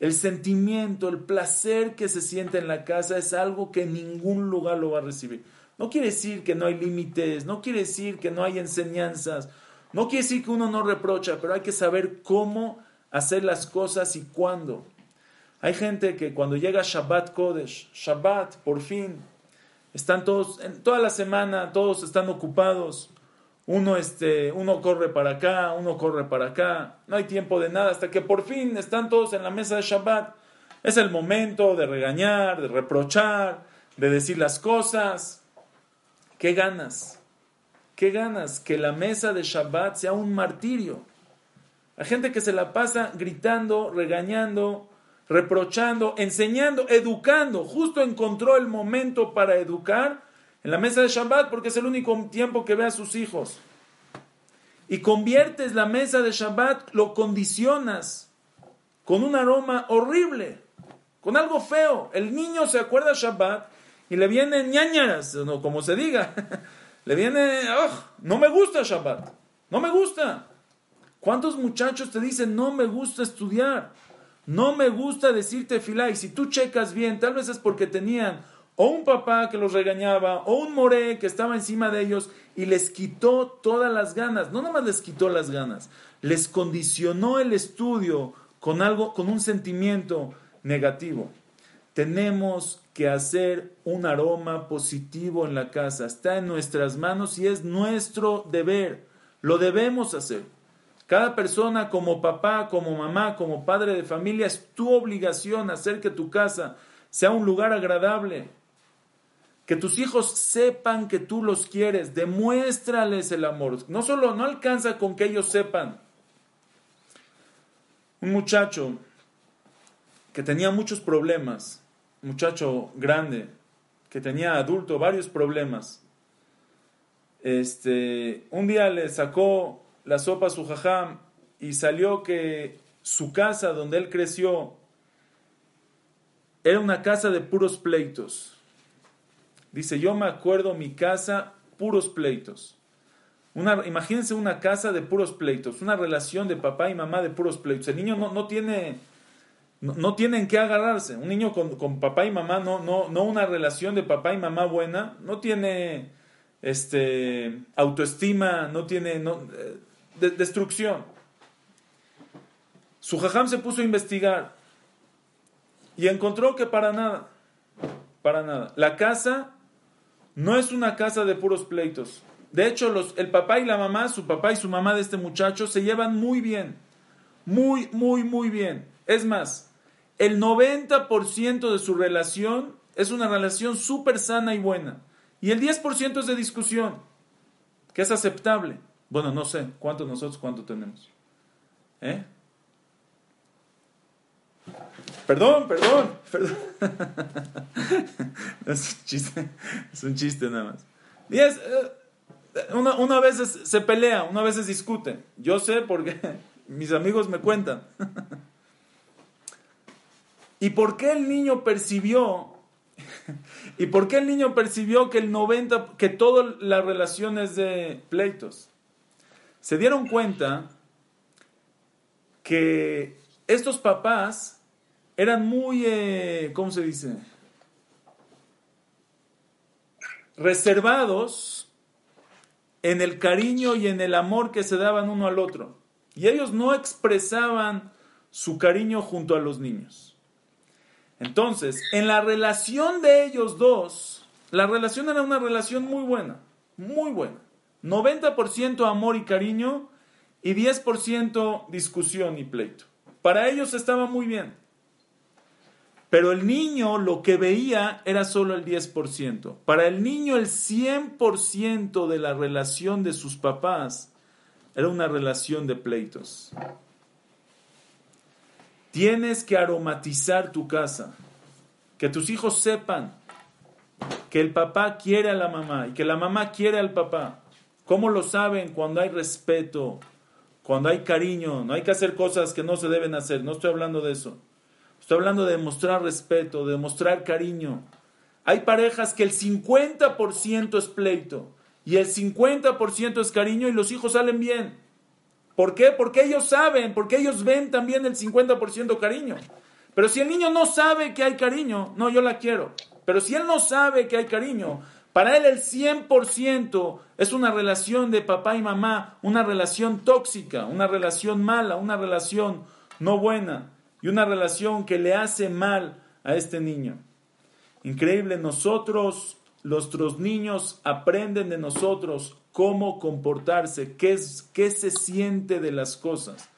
el sentimiento, el placer que se siente en la casa es algo que en ningún lugar lo va a recibir. No quiere decir que no hay límites, no quiere decir que no hay enseñanzas, no quiere decir que uno no reprocha, pero hay que saber cómo hacer las cosas y cuándo. Hay gente que cuando llega Shabbat Kodesh, Shabbat, por fin, están todos, toda la semana, todos están ocupados. Uno, este, uno corre para acá, uno corre para acá. No hay tiempo de nada hasta que por fin están todos en la mesa de Shabbat. Es el momento de regañar, de reprochar, de decir las cosas. ¿Qué ganas? ¿Qué ganas? Que la mesa de Shabbat sea un martirio. Hay gente que se la pasa gritando, regañando, reprochando, enseñando, educando. Justo encontró el momento para educar en la mesa de Shabbat porque es el único tiempo que ve a sus hijos. Y conviertes la mesa de Shabbat, lo condicionas con un aroma horrible, con algo feo. El niño se acuerda de Shabbat y le vienen ñañaras, no, como se diga. [laughs] le viene, no me gusta Shabbat, no me gusta. ¿Cuántos muchachos te dicen, no me gusta estudiar? No me gusta decirte filá. Y si tú checas bien, tal vez es porque tenían o un papá que los regañaba, o un moré que estaba encima de ellos y les quitó todas las ganas. No nada más les quitó las ganas, les condicionó el estudio con algo, con un sentimiento negativo. Tenemos que hacer un aroma positivo en la casa. Está en nuestras manos y es nuestro deber. Lo debemos hacer. Cada persona como papá, como mamá, como padre de familia, es tu obligación hacer que tu casa sea un lugar agradable. Que tus hijos sepan que tú los quieres, demuéstrales el amor. No solo, no alcanza con que ellos sepan. Un muchacho que tenía muchos problemas, muchacho grande, que tenía adulto varios problemas. Este, un día le sacó la sopa su jajam y salió que su casa donde él creció era una casa de puros pleitos. Dice, yo me acuerdo mi casa, puros pleitos. Una, imagínense una casa de puros pleitos, una relación de papá y mamá de puros pleitos. El niño no, no tiene, no, no tienen que agarrarse. Un niño con, con, papá y mamá, no, no, no una relación de papá y mamá buena, no tiene este, autoestima, no tiene, eh, de destrucción. Su jajam se puso a investigar y encontró que para nada, para nada. La casa no es una casa de puros pleitos. De hecho, los, el papá y la mamá, su papá y su mamá de este muchacho, se llevan muy bien. Muy, muy, muy bien. Es más, el 90% de su relación es una relación súper sana y buena. Y el 10% es de discusión, que es aceptable. Bueno, no sé, ¿cuántos nosotros cuánto tenemos? ¿Eh? Perdón, perdón, perdón. [laughs] es un chiste, es un chiste nada más. Y eh, una, una vez se pelea, una vez se discute. Yo sé porque [laughs] mis amigos me cuentan. [laughs] ¿Y por qué el niño percibió? ¿Y por qué el niño percibió que el 90, que toda la relación es de pleitos? Se dieron cuenta que estos papás eran muy, eh, ¿cómo se dice? Reservados en el cariño y en el amor que se daban uno al otro. Y ellos no expresaban su cariño junto a los niños. Entonces, en la relación de ellos dos, la relación era una relación muy buena, muy buena. 90% amor y cariño y 10% discusión y pleito. Para ellos estaba muy bien. Pero el niño lo que veía era solo el 10%. Para el niño el 100% de la relación de sus papás era una relación de pleitos. Tienes que aromatizar tu casa. Que tus hijos sepan que el papá quiere a la mamá y que la mamá quiere al papá. ¿Cómo lo saben cuando hay respeto, cuando hay cariño? No hay que hacer cosas que no se deben hacer. No estoy hablando de eso. Estoy hablando de mostrar respeto, de mostrar cariño. Hay parejas que el 50% es pleito y el 50% es cariño y los hijos salen bien. ¿Por qué? Porque ellos saben, porque ellos ven también el 50% cariño. Pero si el niño no sabe que hay cariño, no, yo la quiero. Pero si él no sabe que hay cariño, para él el 100% es una relación de papá y mamá, una relación tóxica, una relación mala, una relación no buena y una relación que le hace mal a este niño. Increíble, nosotros, nuestros niños aprenden de nosotros cómo comportarse, qué, es, qué se siente de las cosas,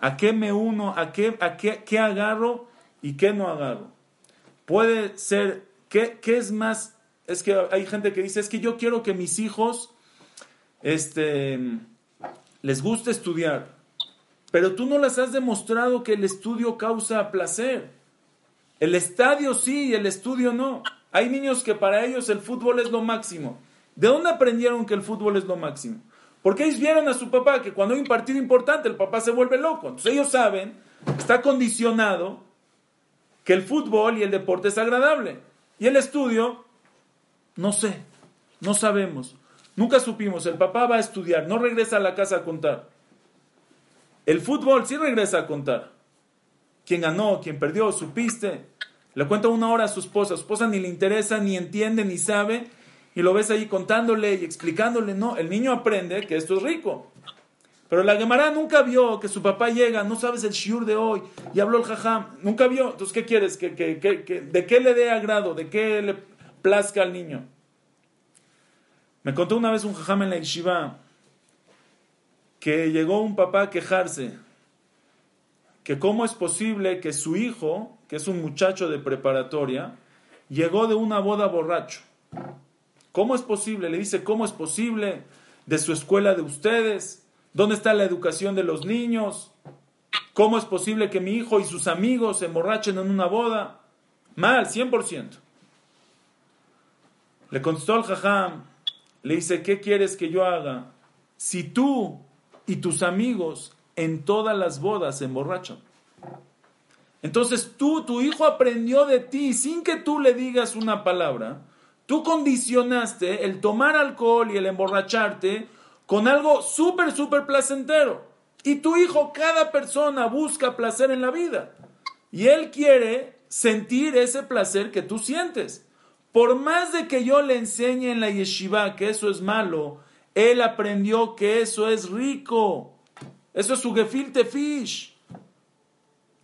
a qué me uno, a qué, a qué, qué agarro y qué no agarro. Puede ser, ¿qué, qué es más es que hay gente que dice, es que yo quiero que mis hijos este, les guste estudiar, pero tú no les has demostrado que el estudio causa placer. El estadio sí y el estudio no. Hay niños que para ellos el fútbol es lo máximo. ¿De dónde aprendieron que el fútbol es lo máximo? Porque ellos vieron a su papá que cuando hay un partido importante el papá se vuelve loco. Entonces ellos saben, está condicionado que el fútbol y el deporte es agradable. Y el estudio, no sé, no sabemos. Nunca supimos. El papá va a estudiar, no regresa a la casa a contar. El fútbol sí regresa a contar. ¿Quién ganó? ¿Quién perdió? ¿Supiste? Le cuenta una hora a su esposa. su esposa ni le interesa, ni entiende, ni sabe y lo ves ahí contándole y explicándole. No, el niño aprende que esto es rico. Pero la Gemara nunca vio que su papá llega, no sabes el shiur de hoy, y habló el jajam, nunca vio. Entonces, ¿qué quieres? ¿Que, de qué le dé agrado? ¿De qué le plazca al niño? Me contó una vez un jajam en la yeshiva que llegó un papá a quejarse que cómo es posible que su hijo, que es un muchacho de preparatoria, llegó de una boda borracho. ¿Cómo es posible? Le dice, ¿cómo es posible de su escuela de ustedes? ¿Dónde está la educación de los niños? ¿Cómo es posible que mi hijo y sus amigos se emborrachen en una boda? Mal, 100%. Le contestó al jajam, le dice, ¿qué quieres que yo haga si tú y tus amigos en todas las bodas se emborrachan? Entonces tú, tu hijo aprendió de ti sin que tú le digas una palabra Tú condicionaste el tomar alcohol y el emborracharte con algo súper, súper placentero. Y tu hijo, cada persona busca placer en la vida. Y él quiere sentir ese placer que tú sientes. Por más de que yo le enseñe en la yeshiva que eso es malo, él aprendió que eso es rico. Eso es su gefilte fish.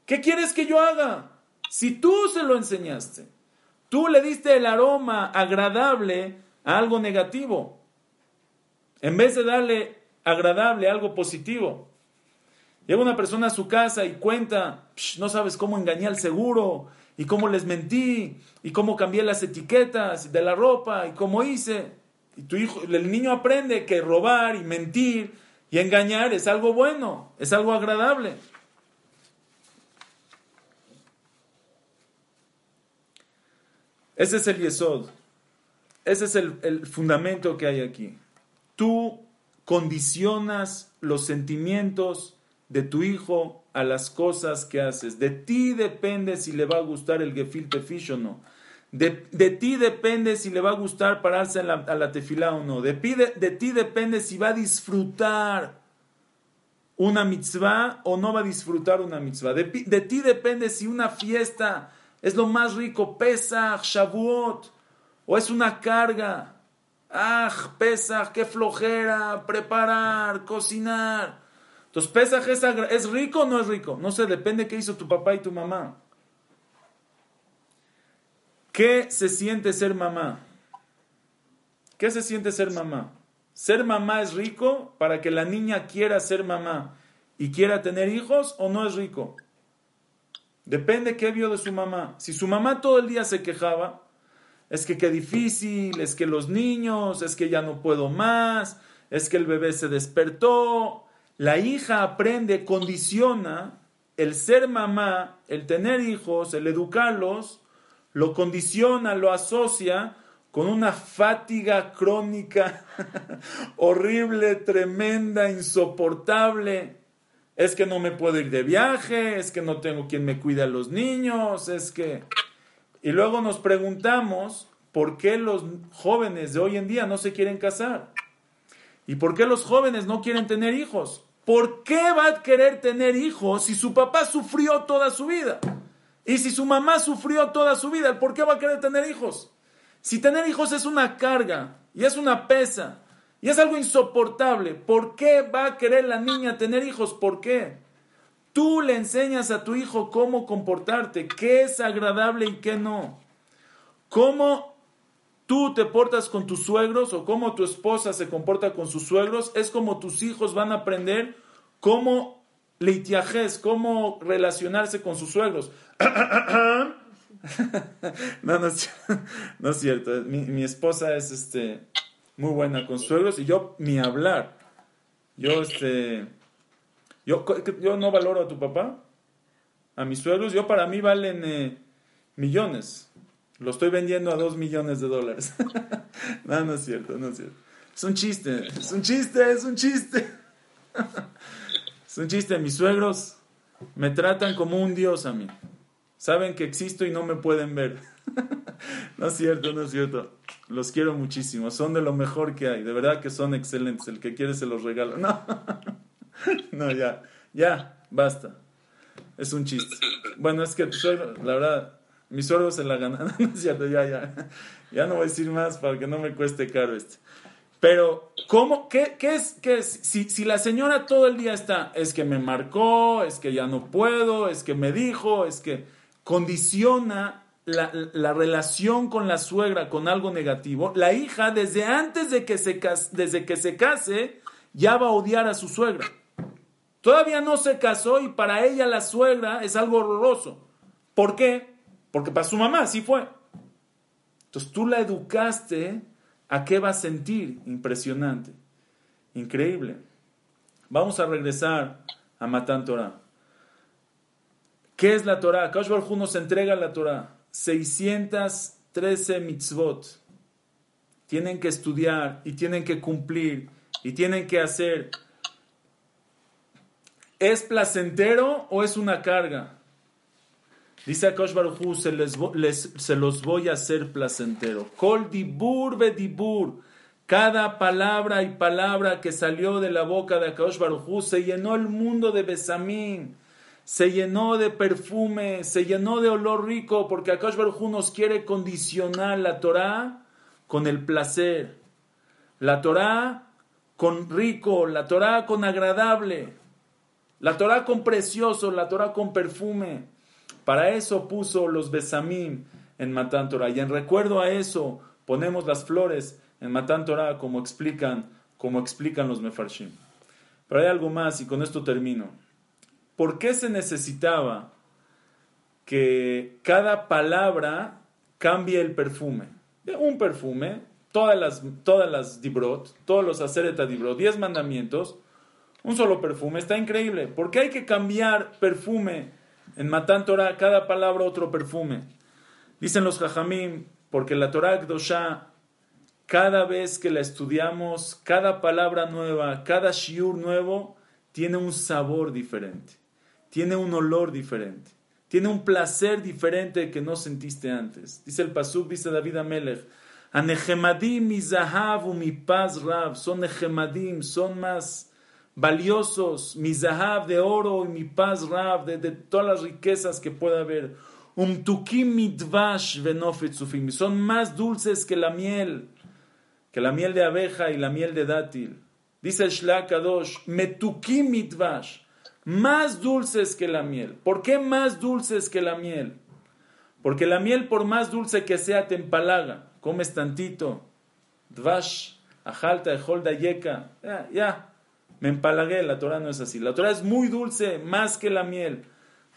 ¿Qué quieres que yo haga? Si tú se lo enseñaste. Tú le diste el aroma agradable a algo negativo. En vez de darle agradable a algo positivo. Llega una persona a su casa y cuenta, no sabes cómo engañé al seguro, y cómo les mentí, y cómo cambié las etiquetas de la ropa, y cómo hice. Y tu hijo, el niño aprende que robar y mentir y engañar es algo bueno, es algo agradable. Ese es el yesod. Ese es el, el fundamento que hay aquí. Tú condicionas los sentimientos de tu hijo a las cosas que haces. De ti depende si le va a gustar el gefilte fish o no. De, ti depende si le va a gustar pararse a la, tefilá o no. De, de, ti depende si va a disfrutar una mitzvah o no va a disfrutar una mitzvah. De, de ti depende si una fiesta es lo más rico, Pesach, Shavuot, o es una carga. Ah, Pesach, qué flojera, preparar, cocinar. Entonces, Pesach es, es rico o no es rico. No sé, depende qué hizo tu papá y tu mamá. ¿Qué se siente ser mamá? ¿Qué se siente ser mamá? ¿Ser mamá es rico para que la niña quiera ser mamá y quiera tener hijos o no es rico? Depende qué vio de su mamá. Si su mamá todo el día se quejaba, es que qué difícil, es que los niños, es que ya no puedo más, es que el bebé se despertó. La hija aprende, condiciona el ser mamá, el tener hijos, el educarlos, lo condiciona, lo asocia con una fatiga crónica [laughs] horrible, tremenda, insoportable es que no me puedo ir de viaje, es que no tengo quien me cuide a los niños, es que... Y luego nos preguntamos por qué los jóvenes de hoy en día no se quieren casar. ¿Y por qué los jóvenes no quieren tener hijos? ¿Por qué va a querer tener hijos si su papá sufrió toda su vida? Y si su mamá sufrió toda su vida, ¿por qué va a querer tener hijos? Si tener hijos es una carga y es una pesa y es algo insoportable. ¿Por qué va a querer la niña tener hijos? ¿Por qué? Tú le enseñas a tu hijo cómo comportarte, qué es agradable y qué no. Cómo tú te portas con tus suegros o cómo tu esposa se comporta con sus suegros, es como tus hijos van a aprender cómo leitiajes, cómo relacionarse con sus suegros. [coughs] no, no es, no es cierto. Mi, mi esposa es este muy buena con suegros y yo ni hablar. Yo, este, yo, yo no valoro a tu papá, a mis suegros. Yo para mí valen, eh, millones. Lo estoy vendiendo a dos millones de dólares. [laughs] no, no es cierto, no es cierto. Es un chiste, es un chiste, es un chiste. [laughs] es un chiste. Mis suegros me tratan como un dios a mí. Saben que existo y no me pueden ver. [laughs] no es cierto, no es cierto. Los quiero muchísimo. Son de lo mejor que hay. De verdad que son excelentes. El que quiere se los regalo. No, no ya, ya, basta. Es un chiste. Bueno, es que la verdad, mis suegros se la [laughs] es cierto, ya, ya. Ya no voy a decir más para que no me cueste caro este. Pero, ¿cómo? ¿Qué, qué es? Qué es? Si, si, la señora todo el día está, es que me marcó, es que ya no puedo, es que me dijo, es que condiciona la, la relación con la suegra con algo negativo, la hija desde antes de que, se, desde que se case ya va a odiar a su suegra. Todavía no se casó y para ella la suegra es algo horroroso. ¿Por qué? Porque para su mamá sí fue. Entonces tú la educaste a qué va a sentir. Impresionante. Increíble. Vamos a regresar a Matan Torah. ¿Qué es la Torah? Kaush Baruj nos entrega la Torah. 613 mitzvot. Tienen que estudiar y tienen que cumplir y tienen que hacer. ¿Es placentero o es una carga? Dice Akash Baruj se, les, se los voy a hacer placentero. Kol dibur ve dibur. Cada palabra y palabra que salió de la boca de Akash Baruj se llenó el mundo de besamín, se llenó de perfume, se llenó de olor rico, porque Akash Baruj nos quiere condicionar la Torah con el placer. La Torah con rico, la Torah con agradable. La Torah con precioso, la Torah con perfume. Para eso puso los besamim en Matan Torah. Y en recuerdo a eso ponemos las flores en Matan Torah como explican, como explican los mefarshim. Pero hay algo más y con esto termino. ¿Por qué se necesitaba que cada palabra cambie el perfume? Un perfume, todas las, todas las dibrot, todos los acereta dibrot, diez mandamientos, un solo perfume, está increíble. ¿Por qué hay que cambiar perfume en Matan Torah? Cada palabra otro perfume. Dicen los Jajamim, porque la Torah cada vez que la estudiamos, cada palabra nueva, cada shiur nuevo, tiene un sabor diferente, tiene un olor diferente, tiene un placer diferente que no sentiste antes. Dice el Pasuk, dice David Amelech, Anehemadim mi zahav mi paz rav, son nehemadim, son más valiosos, mi zahab de oro y mi paz rab, de, todas las riquezas que pueda haber. Umtukim mitvash venofetzufim, son más dulces que la miel, que la miel de abeja y la miel de dátil. Dice el Shlakadosh, metukim mitvash, más dulces que la miel. ¿Por qué más dulces que la miel? Porque la miel, por más dulce que sea, te empalaga. Comes tantito. Dvash, ajalta, ejolda, yeka. Ya, ya, me empalagué, la Torah no es así. La Torah es muy dulce, más que la miel.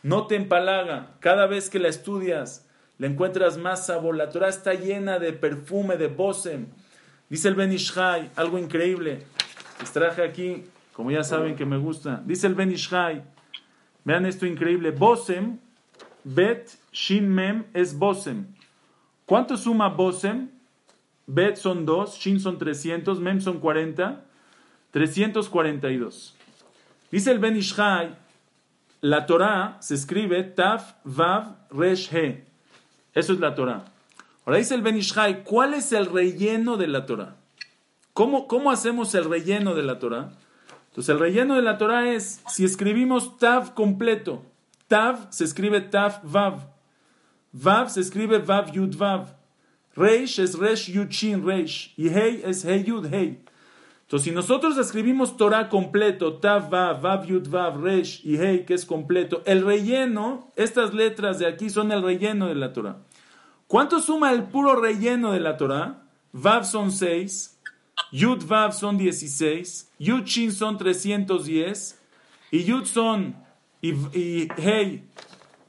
No te empalaga. Cada vez que la estudias, le encuentras más sabor. La Torah está llena de perfume, de bosem. Dice el Benishai, algo increíble. Les traje aquí, como ya saben que me gusta. Dice el Benishai, vean esto increíble. Bosem, bet, shin mem es bosem. ¿Cuánto suma bosem? Bet son 2, shin son 300, mem son 40. 342. Dice el Ben Ishai, la Torah se escribe Taf, Vav, Resh, He. Eso es la Torah. Ahora dice el Ben Ishai, ¿cuál es el relleno de la Torah? ¿Cómo, ¿Cómo hacemos el relleno de la Torah? Entonces el relleno de la Torah es, si escribimos Tav completo, Tav se escribe Tav, Vav. Vav se escribe Vav, Yud, Vav. Reish es Resh, Yud, Shin, Reish. Y Hei es Hei, Yud, Hei. Entonces, si nosotros escribimos Torah completo, Tav, Vav, Vav, Yud, Vav, Resh y Hei, que es completo, el relleno, estas letras de aquí son el relleno de la Torah. ¿Cuánto suma el puro relleno de la Torah? Vav son 6, Yud, Vav son 16, Yud, Shin son 310, y Yud son, y, y Hei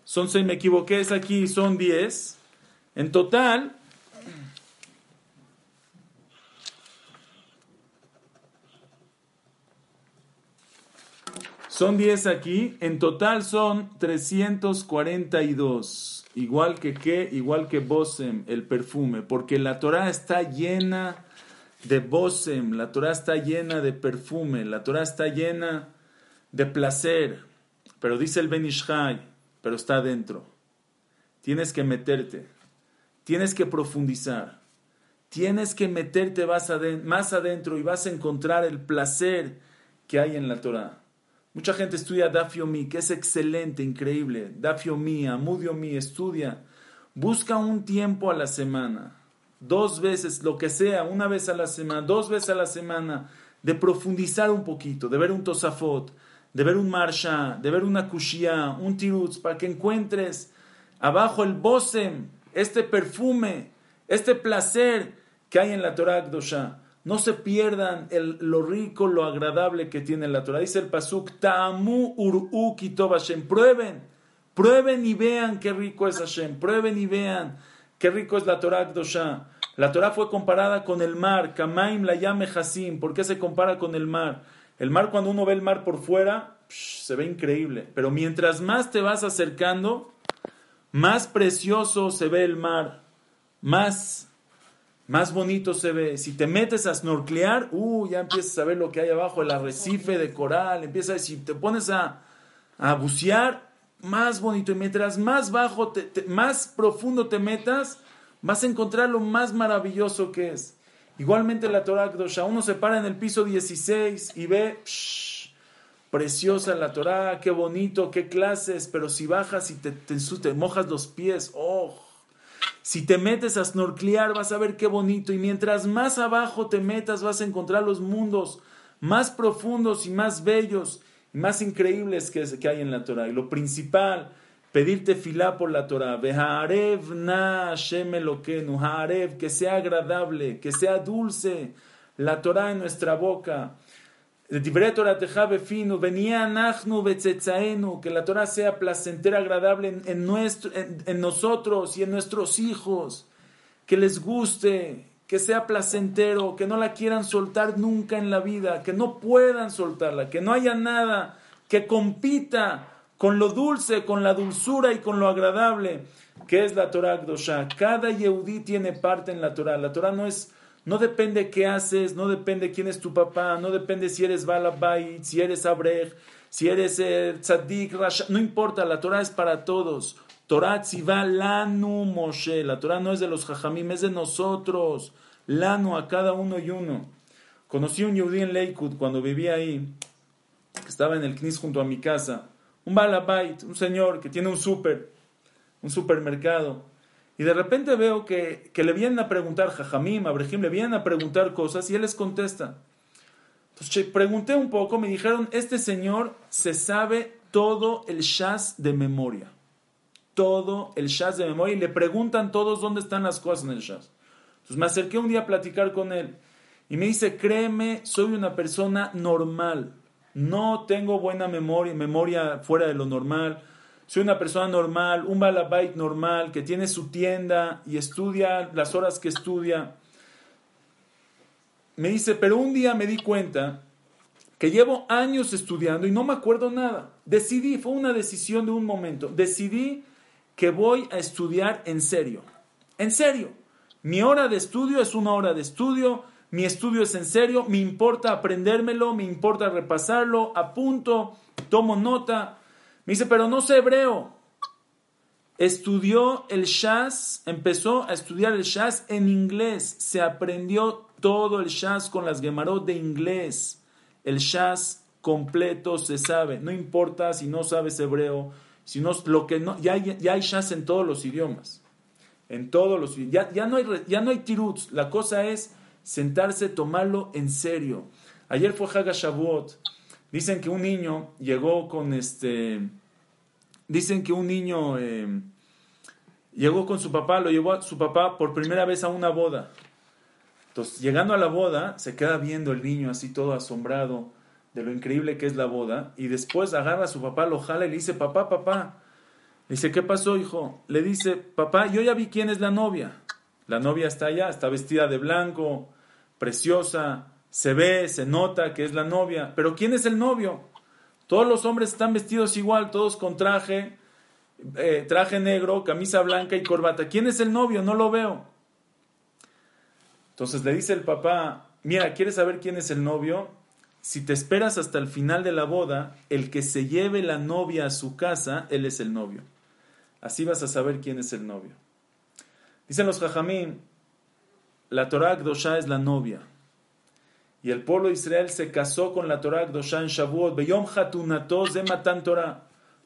son 6, me equivoqué, es aquí, son 10. En total, Son 10 aquí, en total son 342. igual que qué, igual que Bosem, el perfume, porque la Torah está llena de Bosem, la Torah está llena de perfume, la Torah está llena de placer, pero dice el Benishai, pero está adentro. Tienes que meterte, tienes que profundizar, tienes que meterte más adentro y vas a encontrar el placer que hay en la Torah. Mucha gente estudia Dafiomi, que es excelente, increíble. Dafiomi, Amudiomi, estudia. Busca un tiempo a la semana, dos veces, lo que sea, una vez a la semana, dos veces a la semana, de profundizar un poquito, de ver un Tosafot, de ver un Marsha, de ver una Kushia, un Tirutz, para que encuentres abajo el Bosem, este perfume, este placer que hay en la Torah Kdosha. No se pierdan lo rico, lo agradable que tiene la Torah. Dice el Pasuk, Ta'amu ur'u kitov Hashem. Prueben, prueben y vean qué rico es Hashem. Prueben y vean qué rico es la Torah Kdosha. La Torah fue comparada con el mar, Kamaim la llame Hasim. ¿Por qué se compara con el mar? El mar, cuando uno ve el mar por fuera, se ve increíble. Pero mientras más te vas acercando, más precioso se ve el mar. Más más bonito se ve. Si te metes a snorclear, uh, ya empiezas a ver lo que hay abajo, el arrecife de coral, empiezas, si te pones a, bucear, más bonito. Y mientras más bajo, más profundo te metas, vas a encontrar lo más maravilloso que es. Igualmente la Torah Kdosha, uno se para en el piso 16 y ve, preciosa la Torah, qué bonito, qué clases, pero si bajas y te, te, te mojas los pies, oh, si te metes a snorclear vas a ver qué bonito y mientras más abajo te metas vas a encontrar los mundos más profundos y más bellos y más increíbles que, hay en la Torah. Y lo principal, pedirte filá por la Torah. Veharev na que sea agradable, que sea dulce la Torah en nuestra boca que la Torah sea placentera, agradable en, nuestro, en, nosotros y en nuestros hijos, que les guste, que sea placentero, que no la quieran soltar nunca en la vida, que no puedan soltarla, que no haya nada que compita con lo dulce, con la dulzura y con lo agradable que es la Torah Kdosha. Cada Yehudí tiene parte en la Torah. La Torah no es no depende qué haces, no depende quién es tu papá, no depende si eres Balabait, si eres Abrej, si eres eh, Tzadik, Rasha, no importa, la Torah es para todos. Torah tziva lanu Moshe, la Torah no es de los jajamim, es de nosotros, lanu a cada uno y uno. Conocí un yudí en Lakewood cuando vivía ahí, que estaba en el Knis junto a mi casa, un Balabait, un señor que tiene un súper, un supermercado. Y de repente veo que, le vienen a preguntar, Jajamim, Abrahim, le vienen a preguntar cosas y él les contesta. Entonces pregunté un poco, me dijeron, este señor se sabe todo el Shaz de memoria. Todo el Shaz de memoria. Y le preguntan todos dónde están las cosas en el Shaz. Entonces me acerqué un día a platicar con él. Y me dice, créeme, soy una persona normal. No tengo buena memoria, memoria fuera de lo normal soy una persona normal, un balabait normal, que tiene su tienda y estudia las horas que estudia. Me dice, pero un día me di cuenta que llevo años estudiando y no me acuerdo nada. Decidí, fue una decisión de un momento, decidí que voy a estudiar en serio. En serio. Mi hora de estudio es una hora de estudio, mi estudio es en serio, me importa aprendérmelo, me importa repasarlo, apunto, tomo nota, me dice, pero no sé hebreo. Estudió el Shas, empezó a estudiar el Shas en inglés. Se aprendió todo el Shas con las Gemarot de inglés. El Shas completo se sabe. No importa si no sabes hebreo, si no, lo que no, ya, hay, Shas en todos los idiomas. En todos los ya, ya, no hay, ya no hay tiruts. La cosa es sentarse, tomarlo en serio. Ayer fue Haga Shavuot. Dicen que un niño llegó con este Dicen que un niño eh, llegó con su papá, lo llevó a su papá por primera vez a una boda. Entonces, llegando a la boda, se queda viendo el niño así todo asombrado de lo increíble que es la boda. Y después agarra a su papá, lo jala y le dice, papá, papá. Le dice, ¿qué pasó, hijo? Le dice, papá, yo ya vi quién es la novia. La novia está allá, está vestida de blanco, preciosa, se ve, se nota que es la novia. Pero ¿quién es el novio? Todos los hombres están vestidos igual, todos con traje, eh, traje negro, camisa blanca y corbata. ¿Quién es el novio? No lo veo. Entonces le dice el papá, mira, ¿quieres saber quién es el novio? Si te esperas hasta el final de la boda, el que se lleve la novia a su casa, él es el novio. Así vas a saber quién es el novio. Dicen los jajamín, la Torah Akdosha es la novia. Y el pueblo de Israel se casó con la Torah Akdosha en Shavuot. Beyom.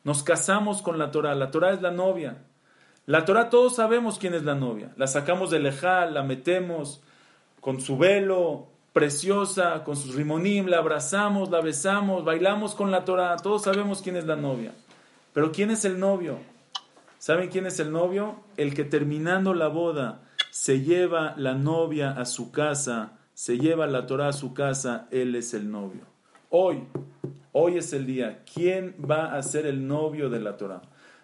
Nos casamos con la Torah. La Torah es la novia. La Torah todos sabemos quién es la novia. La sacamos del lejal, la metemos con su velo, preciosa, con sus rimonim, la abrazamos, la besamos, bailamos con la Torah. Todos sabemos quién es la novia. Pero ¿quién es el novio? ¿Saben quién es el novio? El que terminando la boda se lleva la novia a su casa, se lleva la Torah a su casa, él es el novio. Hoy, hoy es el día. ¿Quién va a ser el novio de la Torah?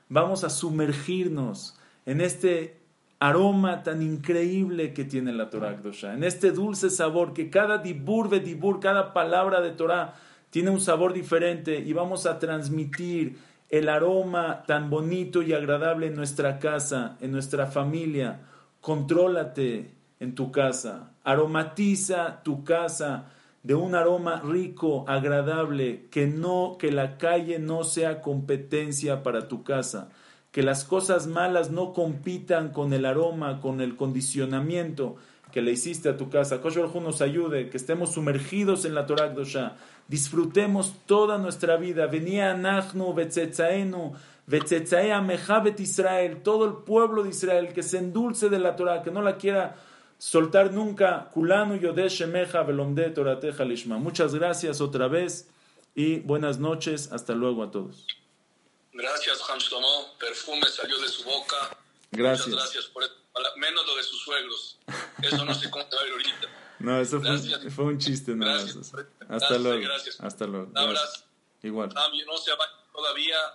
Vamos a sumergirnos en este aroma tan increíble que tiene la Torah Kdosha, en este dulce sabor que cada dibur de dibur, cada palabra de Torah tiene un sabor diferente y vamos a transmitir el aroma tan bonito y agradable en nuestra casa, en nuestra familia contrólate en tu casa, aromatiza tu casa de un aroma rico, agradable, que no que la calle no sea competencia para tu casa, que las cosas malas no compitan con el aroma, con el condicionamiento que le hiciste a tu casa. Que nos ayude, que estemos sumergidos en la Torah Dosha, disfrutemos toda nuestra vida. Venía Nachnu, Betzetzaenu, Israel, todo el pueblo de Israel que se endulce de la Torah, que no la quiera soltar nunca. Kulanu Yodesh Shemeja Velomde Torateja Lishma. Muchas gracias otra vez y buenas noches. Hasta luego a todos. Gracias, Juan Shlomo. Perfume salió de su boca. Gracias. Muchas gracias por menos lo de sus suegros. Eso no sé cómo te va a ir ahorita. [laughs] No, eso fue, fue, un chiste nada más. Hasta luego. Hasta luego. Un abrazo. Igual. no se va todavía